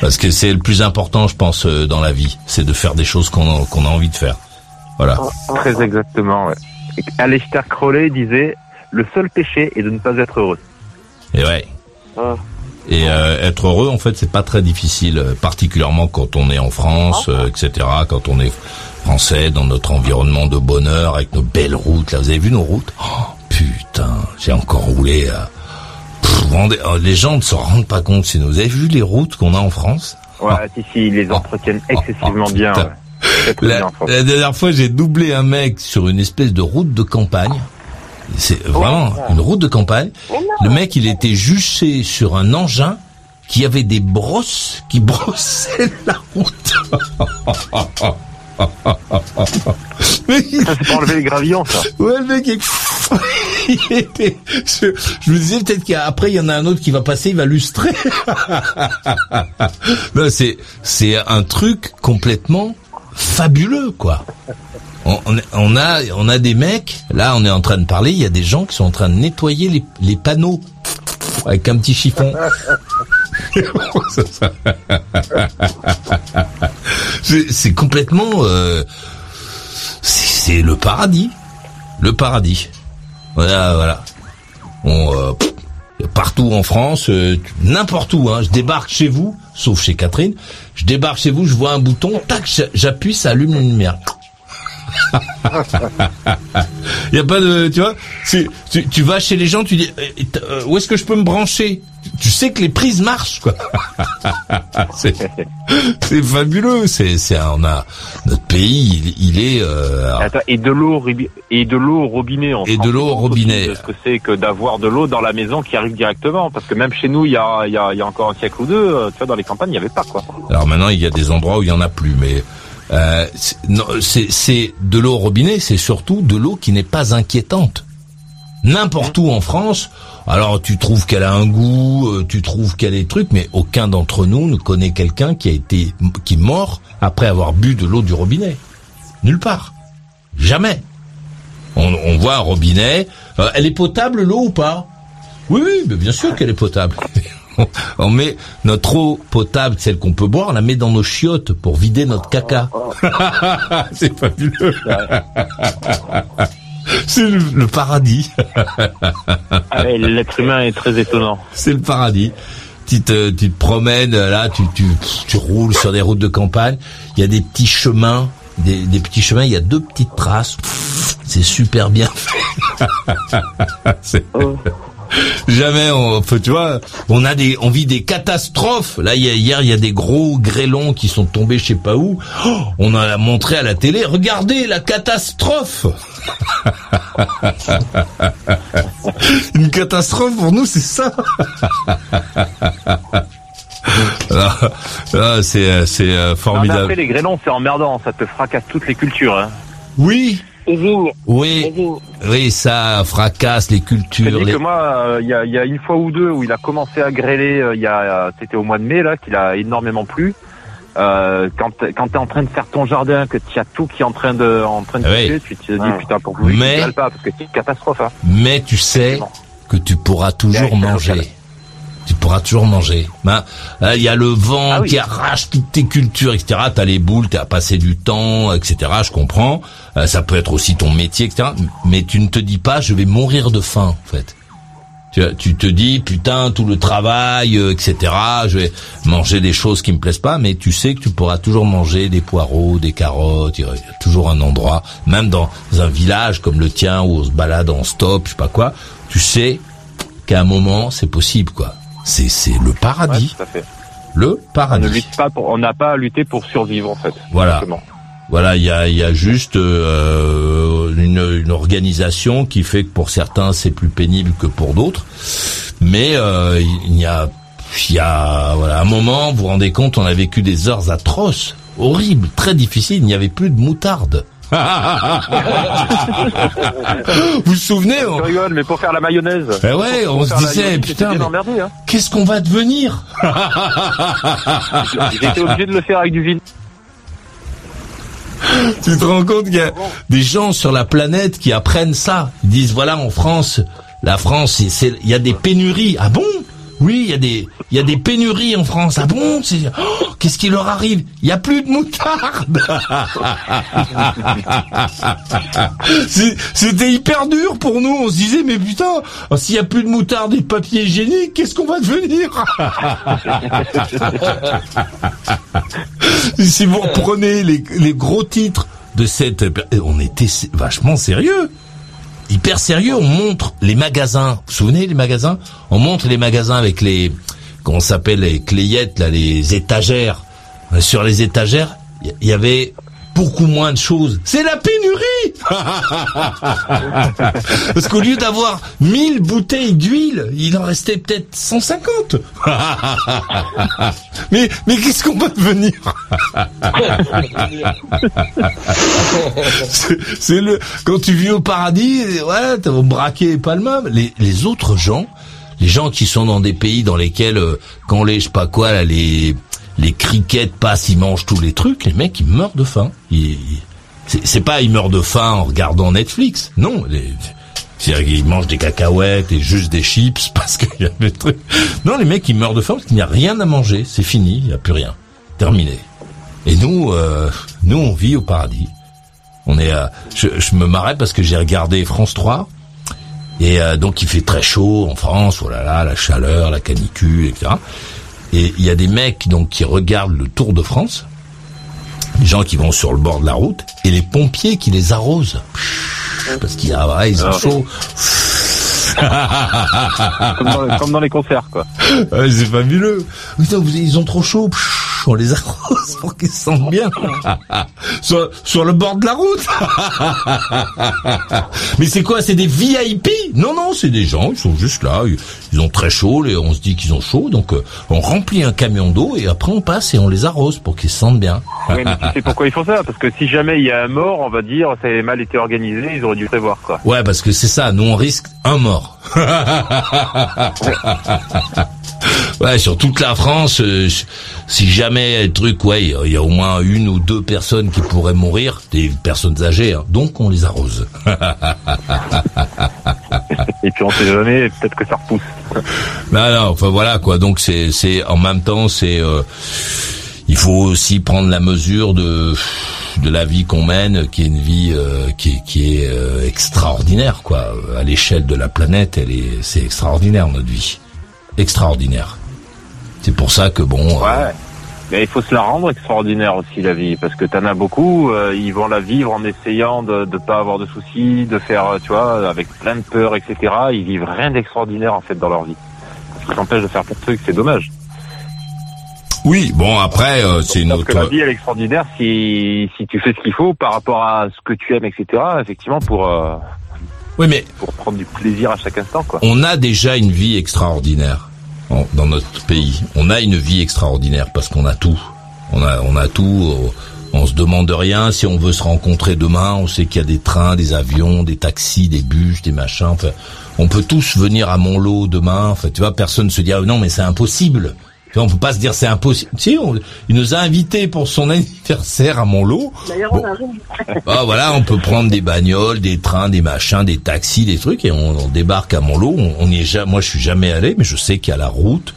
Parce que c'est le plus important, je pense, dans la vie, c'est de faire des choses qu'on a, a envie de faire. Voilà. Très exactement. Ouais. Aleister Crowley disait le seul péché est de ne pas être heureux. Et ouais. Ah. Et euh, être heureux, en fait, c'est pas très difficile, euh, particulièrement quand on est en France, euh, etc. Quand on est français, dans notre environnement de bonheur, avec nos belles routes. Là, vous avez vu nos routes? Oh, Putain, j'ai encore roulé. à- Pff, oh, les gens ne se rendent pas compte. Nous. Vous avez vu les routes qu'on a en France? Ouais, si, si, ils les entretiennent excessivement oh, bien. ouais. La, bien, la dernière fois, j'ai doublé un mec sur une espèce de route de campagne. C'est vraiment une route de campagne. Le mec, il était juché sur un engin qui avait des brosses qui brossaient la route. Mais il- Ça, c'est pour enlever les gravillons, ça. ouais, le mec, il, il était, je, je me disais peut-être qu'après il y en a un autre qui va passer, il va lustrer. non, c'est, c'est un truc complètement fabuleux, quoi. On, a, on a des mecs. Là, on est en train de parler. Il y a des gens qui sont en train de nettoyer les, les panneaux avec un petit chiffon. c'est complètement, euh, c'est le paradis, le paradis. Voilà, voilà. On, euh, partout en France, euh, n'importe où. Hein, je débarque chez vous, sauf chez Catherine. Je débarque chez vous, je vois un bouton, tac, j'appuie, ça allume la lumière. Il y a pas de, tu vois, tu, tu, vas chez les gens, tu dis, euh, où est-ce que je peux me brancher? Tu sais que les prises marchent, quoi. c'est fabuleux. C'est, c'est, on a notre pays, il, est. Euh, et de l'eau et de l'eau au robinet. et de l'eau au robinet. Ce que c'est que d'avoir de l'eau dans la maison qui arrive directement, parce que même chez nous, il y a, il y a, il y a encore un siècle ou deux, euh, tu vois, dans les campagnes, il n'y avait pas quoi. Alors maintenant, il y a des endroits où il y en a plus, mais euh, c'est de l'eau au robinet, c'est surtout de l'eau qui n'est pas inquiétante. N'importe où en France, alors tu trouves qu'elle a un goût, euh, tu trouves qu'elle est truc, mais aucun d'entre nous ne connaît quelqu'un qui a été qui est mort après avoir bu de l'eau du robinet. Nulle part, jamais. On, on voit un robinet. Euh, elle est potable l'eau ou pas? Oui, oui, bien sûr qu'elle est potable. on met notre eau potable, celle qu'on peut boire, on la met dans nos chiottes pour vider notre caca. c'est fabuleux. C'est le, paradis. Ah l'être humain est très étonnant. C'est le paradis. Tu te, tu te promènes là, tu, tu, tu roules sur des routes de campagne. Il y a des petits chemins, des, des petits chemins. Il y a deux petites traces. C'est super bien fait. Oh. Jamais on, tu vois, on a des, on vit des catastrophes. Là, hier, il y a des gros grêlons qui sont tombés, je sais pas où. Oh, on en a montré à la télé. Regardez la catastrophe. Une catastrophe pour nous, c'est ça. Ah, c'est, c'est euh, formidable. après, les grêlons, c'est emmerdant. Ça te fracasse toutes les cultures. Hein. Oui, vignes. Oui, oui, ça fracasse les cultures. Les... que moi, il euh, y, a, une fois ou deux où il a commencé à grêler. Euh, il y a, c'était au mois de mai là, qu'il a énormément plu. Euh, quand quand t'es en train de faire ton jardin, que tu as tout qui est en train de en train de ah tu te dis putain pour vous, mais pas parce que c'est une catastrophe. Hein. Mais tu sais que tu pourras toujours manger tu pourras toujours manger. Ben, il y a le vent ah qui arrache toutes tes cultures, etc. T'as les boules, t'as passé du temps, etc. Je comprends. Euh, ça peut être aussi ton métier, etc. Mais tu ne te dis pas, je vais mourir de faim, en fait. Tu, tu te dis, putain, tout le travail, euh, etc. Je vais manger des choses qui me plaisent pas, mais tu sais que tu pourras toujours manger des poireaux, des carottes. Il y a toujours un endroit, même dans un village comme le tien où on se balade en stop, je sais pas quoi. Tu sais qu'à un moment, c'est possible, quoi. C'est c'est le paradis. Le paradis. On ne lutte pas pour, on n'a pas à lutter pour survivre en fait. Voilà. Voilà, il y a, y a juste euh, une, une, organisation qui fait que pour certains c'est plus pénible que pour d'autres, mais euh, il y a, il y a voilà, un moment, vous vous rendez compte, on a vécu des heures atroces, horribles, très difficiles. Il n'y avait plus de moutarde. Vous vous souvenez on... rigole, mais pour faire la mayonnaise. Eh ouais, on se disait, putain, hein. qu'est-ce qu'on va devenir J'étais obligé de le faire avec du vin. tu te rends compte qu'il y a des gens sur la planète qui apprennent ça. Ils disent, voilà, en France, la France, il y a des pénuries. Ah bon? Oui, il y a des il y a des pénuries en France. Ah bon oh, Qu'est-ce qui leur arrive? Il y a plus de moutarde. C'était hyper dur pour nous. On se disait mais putain, s'il y a plus de moutarde et de papier hygiénique, qu'est-ce qu'on va devenir? Si vous reprenez les, les gros titres de cette on était vachement sérieux hyper sérieux. On montre les magasins. Vous vous souvenez les magasins? On montre les magasins avec les, qu'on s'appelle les clayettes, là, les étagères. Sur les étagères, il y avait beaucoup moins de choses. C'est la pénurie Parce qu'au lieu d'avoir 1000 bouteilles d'huile, il en restait peut-être 150. mais mais qu'est-ce qu'on va devenir C'est le quand tu vis au paradis, voilà, t'as braqué le même. Les, les autres gens, les gens qui sont dans des pays dans lesquels euh, quand les je sais pas quoi là, les les criquettes passent, ils mangent tous les trucs, les mecs ils meurent de faim. c'est pas ils meurent de faim en regardant Netflix, non. Les, ils mangent des cacahuètes et juste des chips parce qu'il y a des trucs. Non, les mecs ils meurent de faim parce qu'il n'y a rien à manger, c'est fini, il n'y a plus rien, terminé. Et nous, euh, nous on vit au paradis. On est, je, je me marrais parce que j'ai regardé France 3 Et euh, donc il fait très chaud en France, oh la chaleur, la canicule, etc. Et il y a des mecs donc qui regardent le Tour de France, des gens qui vont sur le bord de la route, et les pompiers qui les arrosent. Parce qu'ils ah, ils ont Ah. chaud. comme, dans, comme dans les concerts, quoi. Ouais, c'est fabuleux. Putain, vous- ils ont trop chaud. On les arrose pour qu'ils se sentent bien. sur, sur le bord de la route. Mais c'est quoi C'est des VIP Non, non, c'est des gens. Ils sont juste là. Ils, ils ont très chaud. Et on se dit qu'ils ont chaud. Donc, euh, on remplit un camion d'eau et après on passe et on les arrose pour qu'ils se sentent bien. Oui, mais tu sais pourquoi ils font ça? Parce que si jamais il y a un mort, on va dire ça a mal été organisé, ils auraient dû prévoir, quoi. Ouais, parce que c'est ça. Nous, on risque un mort. ouais, sur toute la France, euh, si jamais le truc, ouais, il y a au moins une ou deux personnes qui pourraient mourir, des personnes âgées, hein. donc on les arrose. Et puis on sait jamais, peut-être que ça repousse. Non, non, enfin voilà quoi. Donc c'est, c'est en même temps, c'est, euh, il faut aussi prendre la mesure de de la vie qu'on mène, qui est une vie euh, qui, est- qui est euh, extraordinaire quoi. À l'échelle de la planète, elle est, c'est extraordinaire notre vie, extraordinaire. C'est pour ça que bon. euh, Ouais. Mais il faut se la rendre extraordinaire aussi la vie, parce que t'en as beaucoup, euh, ils vont la vivre en essayant de ne pas avoir de soucis, de faire, euh, tu vois, avec plein de peur, etc. Ils vivent rien d'extraordinaire en fait dans leur vie. Ce qui t'empêche de faire plein de trucs, c'est dommage. Oui, bon après euh, c'est une Parce que la autre. vie elle est extraordinaire si si tu fais ce qu'il faut par rapport à ce que tu aimes, etc. Effectivement pour euh, Oui, mais pour prendre du plaisir à chaque instant, quoi. on a déjà une vie extraordinaire en- dans notre pays. On a une vie extraordinaire parce qu'on a tout. On a, on a tout. euh, On se demande de rien. Si on veut se rencontrer demain, on sait qu'il y a des trains, des avions, des taxis, des bus, des machins. Enfin, on peut tous venir à Montlot demain. Enfin, tu vois, personne se dit ah, non, mais c'est impossible. On peut pas se dire c'est impossible? Si, on- il nous a invités pour son anniversaire à Montlot. D'ailleurs, Bon. on arrive. Ah voilà, on peut prendre des bagnoles, des trains, des machins, des taxis, des trucs, et on, on débarque à Montlot. On, on y est jamais. Moi, je suis jamais allé, mais je sais qu'il y a la route,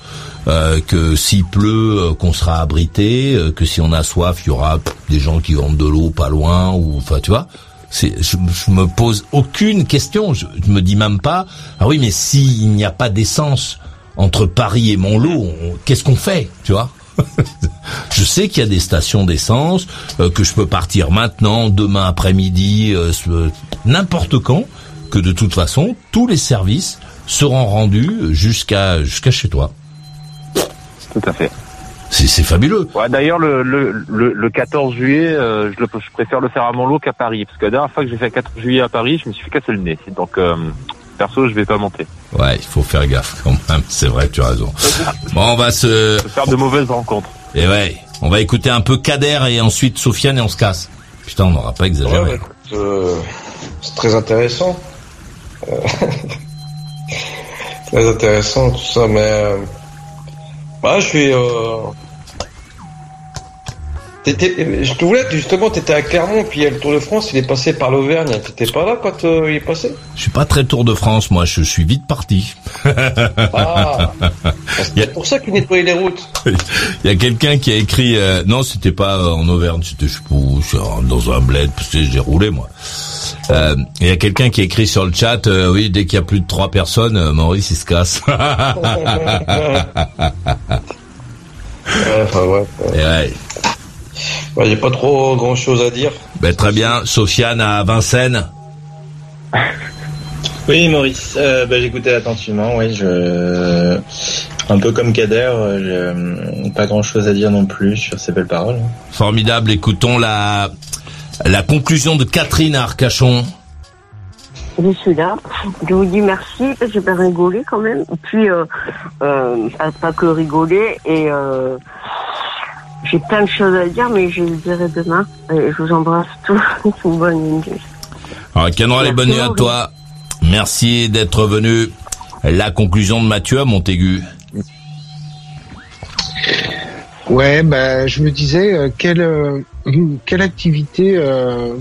euh, que s'il pleut, euh, qu'on sera abrité, euh, que si on a soif, il y aura pff, des gens qui vendent de l'eau pas loin, ou enfin, tu vois. C'est, je, je me pose aucune question. Je, je me dis même pas. Ah oui, mais s'il n'y a pas d'essence entre Paris et Montlot, on- qu'est-ce qu'on fait, tu vois je sais qu'il y a des stations d'essence, euh, que je peux partir maintenant, demain après-midi, euh, ce- n'importe quand, que de toute façon, tous les services seront rendus jusqu'à jusqu'à chez toi. Tout à fait. C'est fabuleux. Ouais, d'ailleurs, le, le, le, le 14 juillet, euh, je, le, je préfère le faire à Montlot qu'à Paris. Parce que la dernière fois que j'ai fait le 14 juillet à Paris, je me suis fait casser le nez. Donc, euh, perso, je vais pas monter. Ouais, il faut faire gaffe quand même. C'est vrai, tu as raison. Bon, on va se... Faire de mauvaises rencontres. Et ouais, on va écouter un peu Kader et ensuite Sofiane et on se casse. Putain, on n'aura pas exagéré. Ouais, bah, écoute, euh, c'est très intéressant. Euh, très intéressant tout ça, mais euh, bah, je suis. T'étais- je te voulais justement, t'étais à Clermont, puis le Tour de France, il est passé par l'Auvergne. T'étais pas là quand euh, il est passé? Je suis pas très Tour de France, moi. Je suis vite parti. Ah, c'est pour ça qu'il nettoyait les routes. Il y a quelqu'un qui a écrit euh, non c'était pas euh, en Auvergne c'était je sais pas où, dans un bled parce que j'ai roulé moi Euh, il y a quelqu'un qui a écrit sur le chat oui dès qu'il y a plus de trois personnes Maurice il se casse Ouais, enfin, ouais, Et ouais. Ouais, j'ai pas trop grand chose à dire. Ben, très bien Sofiane à Vincennes Oui, Maurice, euh, bah, j'écoutais attentivement, oui, je... Un peu comme Kader, euh, je- pas grand chose à dire non plus sur ces belles paroles. formidable écoutons la la conclusion de Catherine à Arcachon Je suis là. Je vous dis merci parce que j'ai pas rigolé quand même. Et puis, euh, euh, pas- pas que rigoler. Et euh, j'ai plein de choses à dire, mais je les dirai demain. Et je vous embrasse tous. Bonne nuit. alors Canora les bonnes nuits à toi merci d'être venu la conclusion de Mathieu à Montaigu Ouais, bah, je me disais euh, quelle euh, quelle activité euh,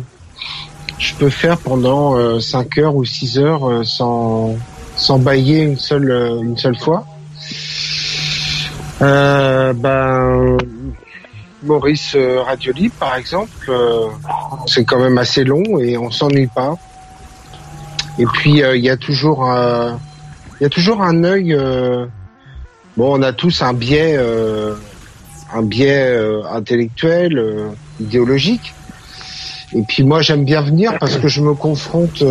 je peux faire pendant 5 heures ou 6 heures euh, sans sans bailler une seule euh, une seule fois? Euh, ben Maurice euh, Radio Libre par exemple, euh, c'est quand même assez long et on s'ennuie pas. Et puis euh, il y a toujours un, il y a toujours un œil. euh, bon, on a tous un biais, euh, un biais intellectuel, idéologique. Et puis moi, j'aime bien venir parce que je me confronte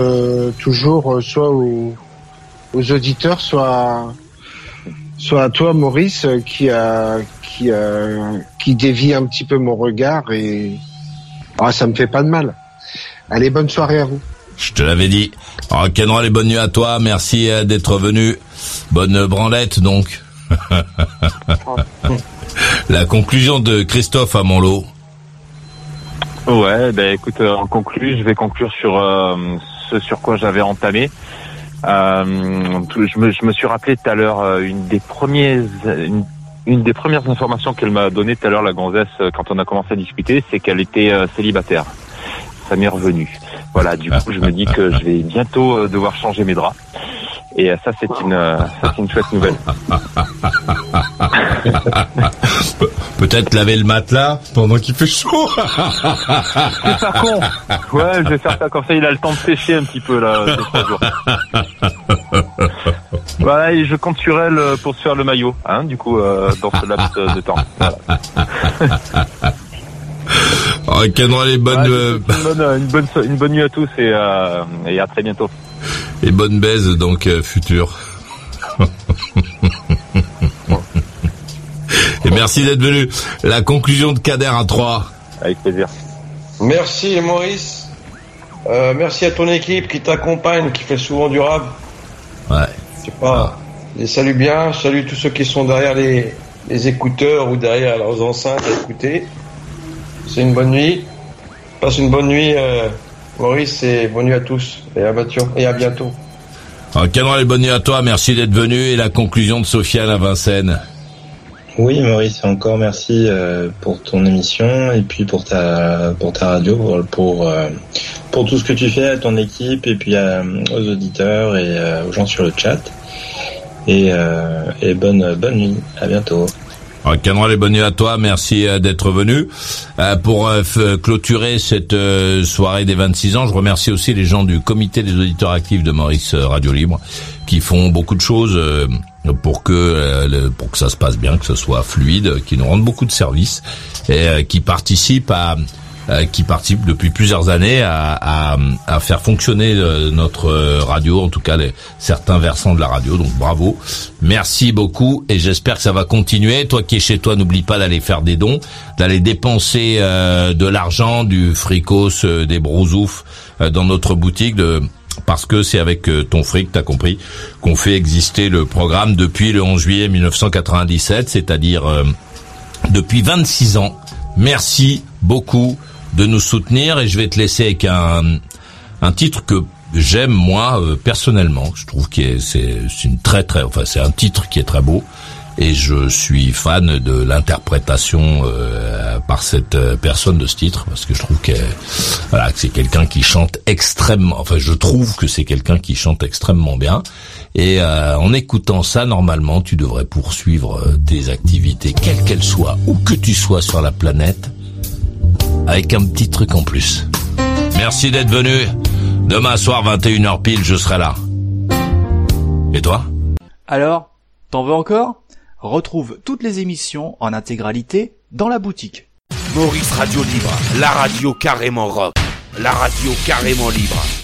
toujours soit aux, aux auditeurs, soit soit à toi, Maurice, euh, qui a qui a, qui dévie un petit peu mon regard et ah, ça me fait pas de mal. Allez, bonne soirée à vous. Je te l'avais dit. Rock'n'roll et bonne nuit à toi. Merci euh, d'être venu. Bonne branlette, donc. La conclusion de Christophe à mon lot. Ouais, ben écoute, euh, en conclu, je vais conclure sur euh, ce sur quoi j'avais entamé. Euh, je, me, je me suis rappelé tout à l'heure euh, une des premières une, des premières informations qu'elle m'a donné tout à l'heure la gonzesse euh, quand on a commencé à discuter, c'est qu'elle était célibataire. Ça m'est revenu. Voilà, du coup, je me dis que je vais bientôt devoir changer mes draps. Et ça, c'est une, ça, c'est une chouette nouvelle. Pe- Peut-être laver le matelas pendant qu'il fait chaud. C'est con. Ouais, je vais faire ça comme ça. Il a le temps de sécher un petit peu là. ces trois jours. Voilà, et je compte sur elle euh, pour se faire le maillot, hein, du coup, euh, dans ce laps de temps. Voilà. Rock'n'roll et bonne, Ouais, je euh, une, bonne, une, bonne, so- une bonne nuit à tous et, euh, et à très bientôt. et bonne baise, donc, future. Merci d'être venu. La conclusion de Kader à 3. Avec plaisir. Merci Maurice. Euh, merci à ton équipe qui t'accompagne, qui fait souvent du rap. Ouais. Je sais pas. Les salue bien. Je salue tous ceux qui sont derrière les, les écouteurs ou derrière leurs enceintes à écouter. C'est une bonne nuit. Passe une bonne nuit, euh, Maurice, et bonne nuit à tous. Et à bientôt. Et à bientôt. Et bonne nuit à toi. Merci d'être venu. Et la conclusion de Sofiane à Vincennes. Oui, Maurice, encore merci euh, pour ton émission et puis pour ta pour ta radio, pour euh, tout ce que tu fais à ton équipe et puis euh, aux auditeurs et aux gens sur le chat. Et, et bonne bonne nuit, à bientôt. Rock'n'roll et bonne nuit à toi. Merci d'être venu. Pour clôturer cette soirée des 26 ans, je remercie aussi les gens du comité des auditeurs actifs de Maurice Radio Libre qui font beaucoup de choses pour que euh, pour que ça se passe bien, que ce soit fluide, qui nous rendent beaucoup de services et euh, qui participent à euh, qui participent depuis plusieurs années à, à, faire fonctionner notre radio, en tout cas les, certains versants de la radio. Donc bravo, merci beaucoup et j'espère que ça va continuer. Toi qui es chez toi, n'oublie pas d'aller faire des dons, d'aller dépenser de l'argent, du fricos, des brousoufs dans notre boutique de parce que c'est avec euh, ton fric, t'as compris, qu'on fait exister le programme depuis le 11 juillet 1997, c'est-à-dire euh, depuis 26 ans. Merci beaucoup de nous soutenir et je vais te laisser avec un, un titre que j'aime moi euh, personnellement. Je trouve que c'est une très très enfin c'est un titre qui est très beau et je suis fan de l'interprétation euh, par cette euh, personne de ce titre parce que je trouve que voilà que c'est quelqu'un qui chante extrêmement enfin je trouve que c'est quelqu'un qui chante extrêmement bien et euh, en écoutant ça normalement tu devrais poursuivre euh, tes activités quelles qu'elles soient où que tu sois sur la planète avec un petit truc en plus. Merci d'être venu. Demain soir 21h pile, je serai là. Et toi? Alors, t'en veux encore? Retrouve toutes les émissions en intégralité dans la boutique. Maurice Radio Libre, la radio carrément rock, la radio carrément libre.